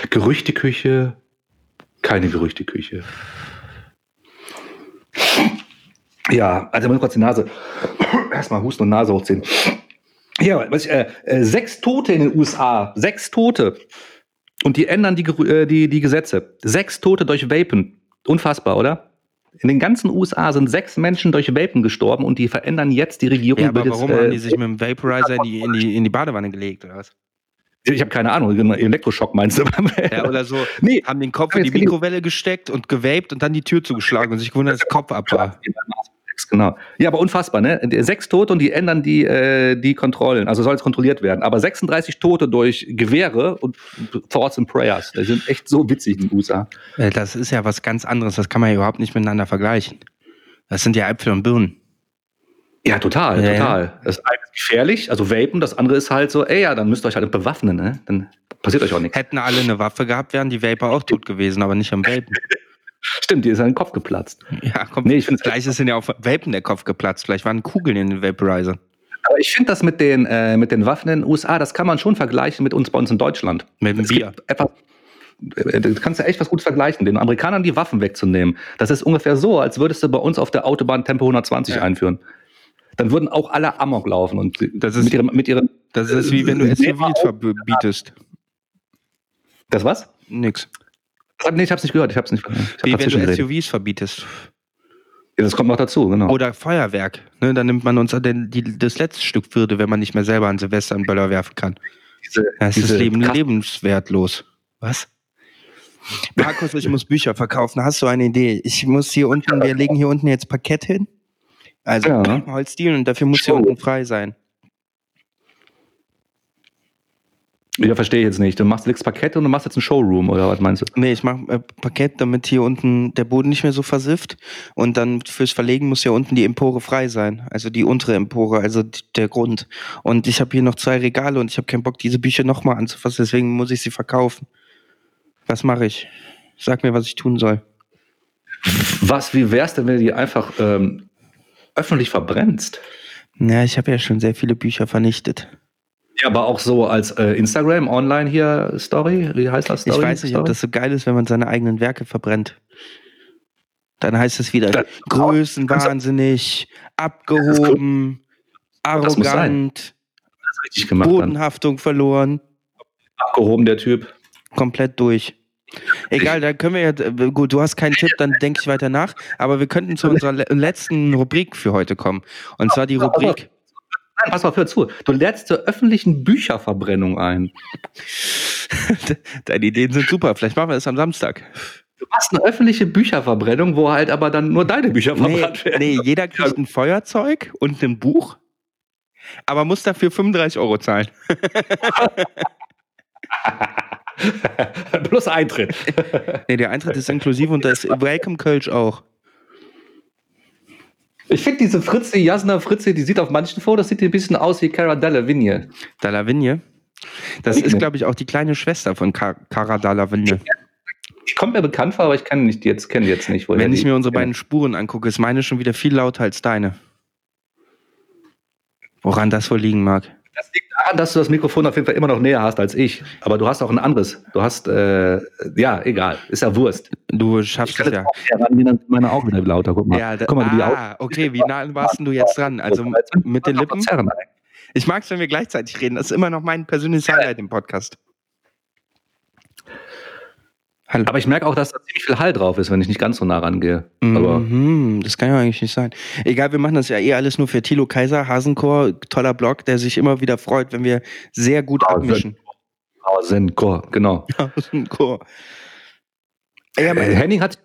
Gerüchteküche, keine Gerüchteküche. Ja, also mal kurz die Nase. [COUGHS] Erstmal husten und Nase hochziehen. Ja, was ich, äh, äh, sechs Tote in den USA. Sechs Tote. Und die ändern die, äh, die, die Gesetze. Sechs Tote durch Vapen. Unfassbar, oder? In den ganzen USA sind sechs Menschen durch Vapen gestorben und die verändern jetzt die Regierung. Ja, aber warum jetzt, äh, haben die sich mit dem Vaporizer in die, in die, in die Badewanne gelegt, oder was? Ich habe keine Ahnung, Elektroschock meinst du? Ja, oder so. [LAUGHS] Nee, haben den Kopf in die Mikrowelle gesteckt und gewaped und dann die Tür zugeschlagen und sich gewundert, dass der Kopf ab war. Genau. Ja, aber unfassbar, ne? Sechs Tote und die ändern die, äh, die Kontrollen. Also soll es kontrolliert werden. Aber 36 Tote durch Gewehre und Thoughts and Prayers. Das sind echt so witzig in den USA. Äh, das ist ja was ganz anderes. Das kann man ja überhaupt nicht miteinander vergleichen. Das sind ja Äpfel und Birnen. Ja, total, ja, total. Ja. Das eine ist gefährlich, also Vapen, das andere ist halt so, ey, ja, dann müsst ihr euch halt bewaffnen, ne? Dann passiert euch auch nichts. Hätten alle eine Waffe gehabt, wären die Vapor auch tot gewesen, aber nicht am Vapen. [LAUGHS] Stimmt, die ist den Kopf geplatzt. Ja, kommt. Nee, ich finde Gleich ist ja auf Vapen der Kopf geplatzt. Vielleicht waren Kugeln in den Vaporizer. Aber ich finde das mit den, äh, mit den Waffen in den USA, das kann man schon vergleichen mit uns bei uns in Deutschland. Mit dem Bier. Etwas, äh, du kannst ja echt was gut vergleichen, den Amerikanern die Waffen wegzunehmen. Das ist ungefähr so, als würdest du bei uns auf der Autobahn Tempo 120 ja. einführen dann würden auch alle Amok laufen und das ist, mit ihren, mit ihren Das ist wie wenn du SUVs verbietest. Das was? Nix. Nee, ich hab's nicht gehört. Ich hab's nicht gehört. hab wie wenn du SUVs verbietest. Ja, das kommt noch dazu, genau. Oder Feuerwerk. Ne, dann nimmt man uns den, die, das letzte Stück Würde, wenn man nicht mehr selber an Silvester einen Böller werfen kann. Diese, das ist Leben lebenswertlos. Was? Markus, ich muss Bücher verkaufen. Hast du eine Idee? Ich muss hier unten, wir legen hier unten jetzt Parkett hin. Also ja. Holzdielen und dafür muss hier unten frei sein. Ja, verstehe ich jetzt nicht. Du machst legst Parkett und du machst jetzt ein Showroom oder was meinst du? Nee, ich mache äh, Parkett, damit hier unten der Boden nicht mehr so versifft und dann fürs Verlegen muss hier unten die Empore frei sein, also die untere Empore, also der Grund. Und ich habe hier noch zwei Regale und ich habe keinen Bock, diese Bücher nochmal anzufassen, deswegen muss ich sie verkaufen. Was mache ich? Sag mir, was ich tun soll. Was, wie wär's denn, wenn du die einfach ähm, öffentlich verbrennst. Ja, ich habe ja schon sehr viele Bücher vernichtet. Ja, aber auch so als äh, Instagram online hier Story, wie heißt das? Story? Ich weiß nicht, Story? ob das so geil ist, wenn man seine eigenen Werke verbrennt. Dann heißt es wieder das größenwahnsinnig, abgehoben, arrogant, gemacht, Bodenhaftung dann. verloren. Abgehoben der Typ. Komplett durch. Egal, da können wir ja, gut, du hast keinen Tipp, dann denke ich weiter nach, aber wir könnten zu [LAUGHS] unserer le letzten Rubrik für heute kommen. Und zwar die Rubrik. Nein, pass mal, hör zu. Du lädst zur öffentlichen Bücherverbrennung ein. [LAUGHS] Deine Ideen sind super, vielleicht machen wir das am Samstag. Du machst eine öffentliche Bücherverbrennung, wo halt aber dann nur deine Bücher Nee, verbrannt werden. nee, jeder kriegt ein Feuerzeug und ein Buch, aber muss dafür 35 Euro zahlen. [LAUGHS] Plus Eintritt. Nee, der Eintritt ist inklusive und das Welcome Kölsch auch. Ich finde diese Fritze, Jasna Fritze, die sieht auf manchen Fotos sieht die ein bisschen aus wie Cara Delevingne. Dalavigne. Das Wirklich? ist, glaube ich, auch die kleine Schwester von Ka- Cara Dalavigne. Die kommt mir bekannt vor, aber ich kenne nicht jetzt, kenne die jetzt nicht. Wenn ich die- mir unsere beiden Spuren angucke, ist meine schon wieder viel lauter als deine. Woran das wohl liegen mag. Das liegt daran, dass du das Mikrofon auf jeden Fall immer noch näher hast als ich. Aber du hast auch ein anderes. Du hast, äh, ja, egal. Ist ja Wurst. Du schaffst es ja. ran, meine Augen wieder lauter. Guck mal. Ja, da, Guck mal, wie die ah, okay, wie nah warst du jetzt dran? Also mit den Lippen? Ich mag es, wenn wir gleichzeitig reden. Das ist immer noch mein persönliches Highlight im Podcast. Hallo. Aber ich merke auch, dass da ziemlich viel Hall drauf ist, wenn ich nicht ganz so nah rangehe. Mhm, das kann ja eigentlich nicht sein. Egal, wir machen das ja eh alles nur für Thilo Kaiser, Hasenchor, toller Blog, der sich immer wieder freut, wenn wir sehr gut Ah, abmischen. Hasenchor, genau. [LAUGHS] Hasenchor. Ja, Äh, Henning hat,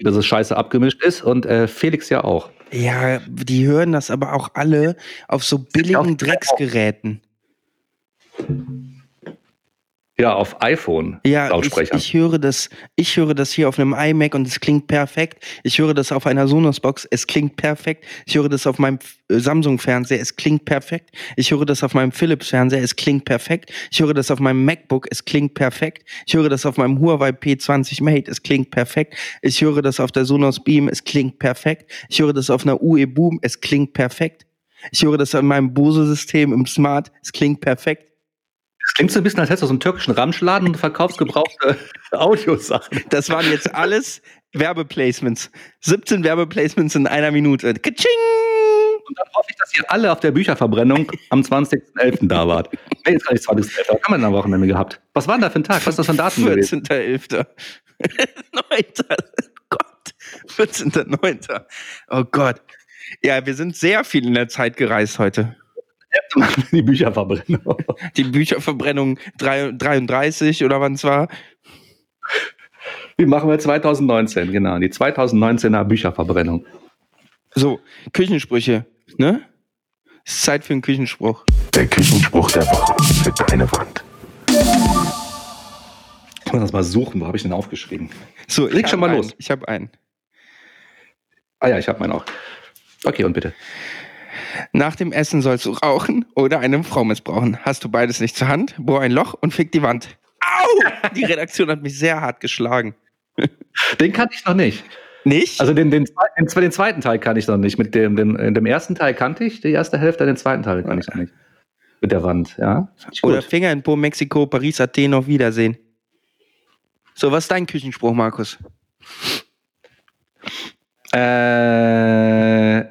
dass es scheiße abgemischt ist und äh, Felix ja auch. ja, die hören das aber auch alle auf so billigen Drecksgeräten. Ja, auf iPhone. Ja, ich, ich höre das, ich höre das hier auf einem iMac und es klingt perfekt. Ich höre das auf einer Sonos-Box, es klingt perfekt. Ich höre das auf meinem äh, Samsung-Fernseher, es klingt perfekt. Ich höre das auf meinem Philips-Fernseher, es klingt perfekt. Ich höre das auf meinem MacBook, es klingt perfekt. Ich höre das auf meinem Huawei P20 Mate, es klingt perfekt. Ich höre das auf der Sonos Beam, es klingt perfekt. Ich höre das auf einer UE Boom, es klingt perfekt. Ich höre das an meinem Bose-System im Smart, es klingt perfekt. Klingt so ein bisschen, als hättest du so einen türkischen Ramschladen und verkaufst gebrauchte [LAUGHS] Audiosachen. Das waren jetzt alles Werbeplacements. 17 Werbeplacements in einer Minute. Katsching! Und dann hoffe ich, dass ihr alle auf der Bücherverbrennung am 20.11. da wart. Nee, ist gar nicht 20.11. Was haben wir denn am Wochenende gehabt? Was war denn da für ein Tag? Was ist das für ein Datum gewesen? 14.11. 9. [LAUGHS] Gott. 14.9. Oh Gott. Ja, wir sind sehr viel in der Zeit gereist heute. Machen wir Die Bücherverbrennung. Die Bücherverbrennung drei- 33 oder wann es war. Die machen wir 2019, genau. Die 2019er Bücherverbrennung. So, Küchensprüche, ne? Es ist Zeit für einen Küchenspruch. Der Küchenspruch der Woche für deine Wand. Ich muss das mal suchen. Wo habe ich den aufgeschrieben? So, Leg schon mal einen. los. Ich habe einen. Ah ja, ich habe meinen auch. Okay, und bitte. Nach dem Essen sollst du rauchen oder eine Frau missbrauchen. Hast du beides nicht zur Hand, bohr ein Loch und fick die Wand. Au! Die Redaktion hat mich sehr hart geschlagen. [LAUGHS] Den kannte ich noch nicht. Nicht? Also den, den, den, den zweiten Teil kannte ich noch nicht. Mit dem, dem, dem ersten Teil kannte ich die erste Hälfte, den zweiten Teil kannte ich noch nicht. Mit der Wand, ja. Oder. Finger in Po, Mexiko, Paris, Athen, auf Wiedersehen. So, was ist dein Küchenspruch, Markus? Äh,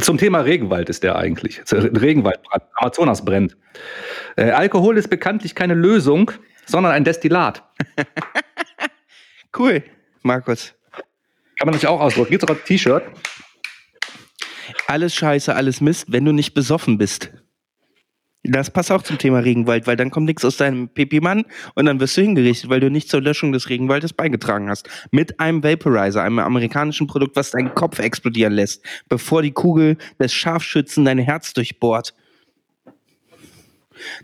zum Thema Regenwald ist der eigentlich. Also Regenwaldbrand. Amazonas brennt. Äh, Alkohol ist bekanntlich keine Lösung, sondern ein Destillat. [LAUGHS] Cool, Markus. Kann man sich auch ausdrucken. Gibt's auch ein T-Shirt? Alles scheiße, alles Mist, wenn du nicht besoffen bist. Das passt auch zum Thema Regenwald, weil dann kommt nichts aus deinem Pipi-Mann und dann wirst du hingerichtet, weil du nicht zur Löschung des Regenwaldes beigetragen hast. Mit einem Vaporizer, einem amerikanischen Produkt, was deinen Kopf explodieren lässt, bevor die Kugel des Scharfschützen dein Herz durchbohrt.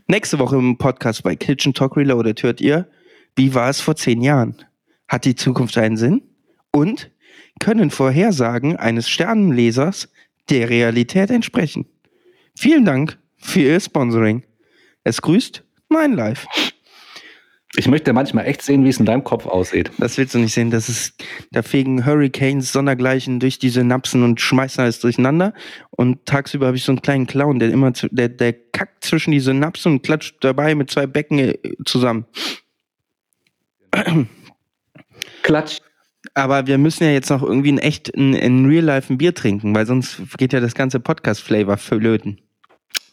Nächste Woche im Podcast bei Kitchen Talk Reloaded hört ihr, wie war es vor zehn Jahren? Hat die Zukunft einen Sinn? Und können Vorhersagen eines Sternenlesers der Realität entsprechen? Vielen Dank für Ihr Sponsoring. Es grüßt mein Live. Ich möchte manchmal echt sehen, wie es in deinem Kopf aussieht. Das willst du nicht sehen. Das ist, da fegen Hurricanes sondergleichen durch die Synapsen und schmeißen alles durcheinander. Und tagsüber habe ich so einen kleinen Clown, der immer, der, der kackt zwischen die Synapsen und klatscht dabei mit zwei Becken äh, zusammen. Klatsch. Aber wir müssen ja jetzt noch irgendwie in echt, in, in Real Life ein Bier trinken, weil sonst geht ja das ganze Podcast-Flavor verlöten.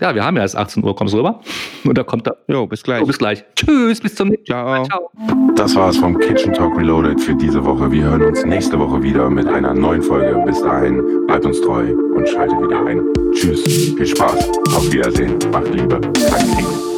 Ja, wir haben ja erst 18 Uhr. Kommst du rüber? Und da kommt er. Jo, bis gleich. Oh, bis gleich. Tschüss, bis zum nächsten Ciao. Ciao. Das war's vom Kitchen Talk Reloaded für diese Woche. Wir hören uns nächste Woche wieder mit einer neuen Folge. Bis dahin, bleibt uns treu und schaltet wieder ein. Tschüss, viel Spaß, auf Wiedersehen, macht Liebe, Krieg.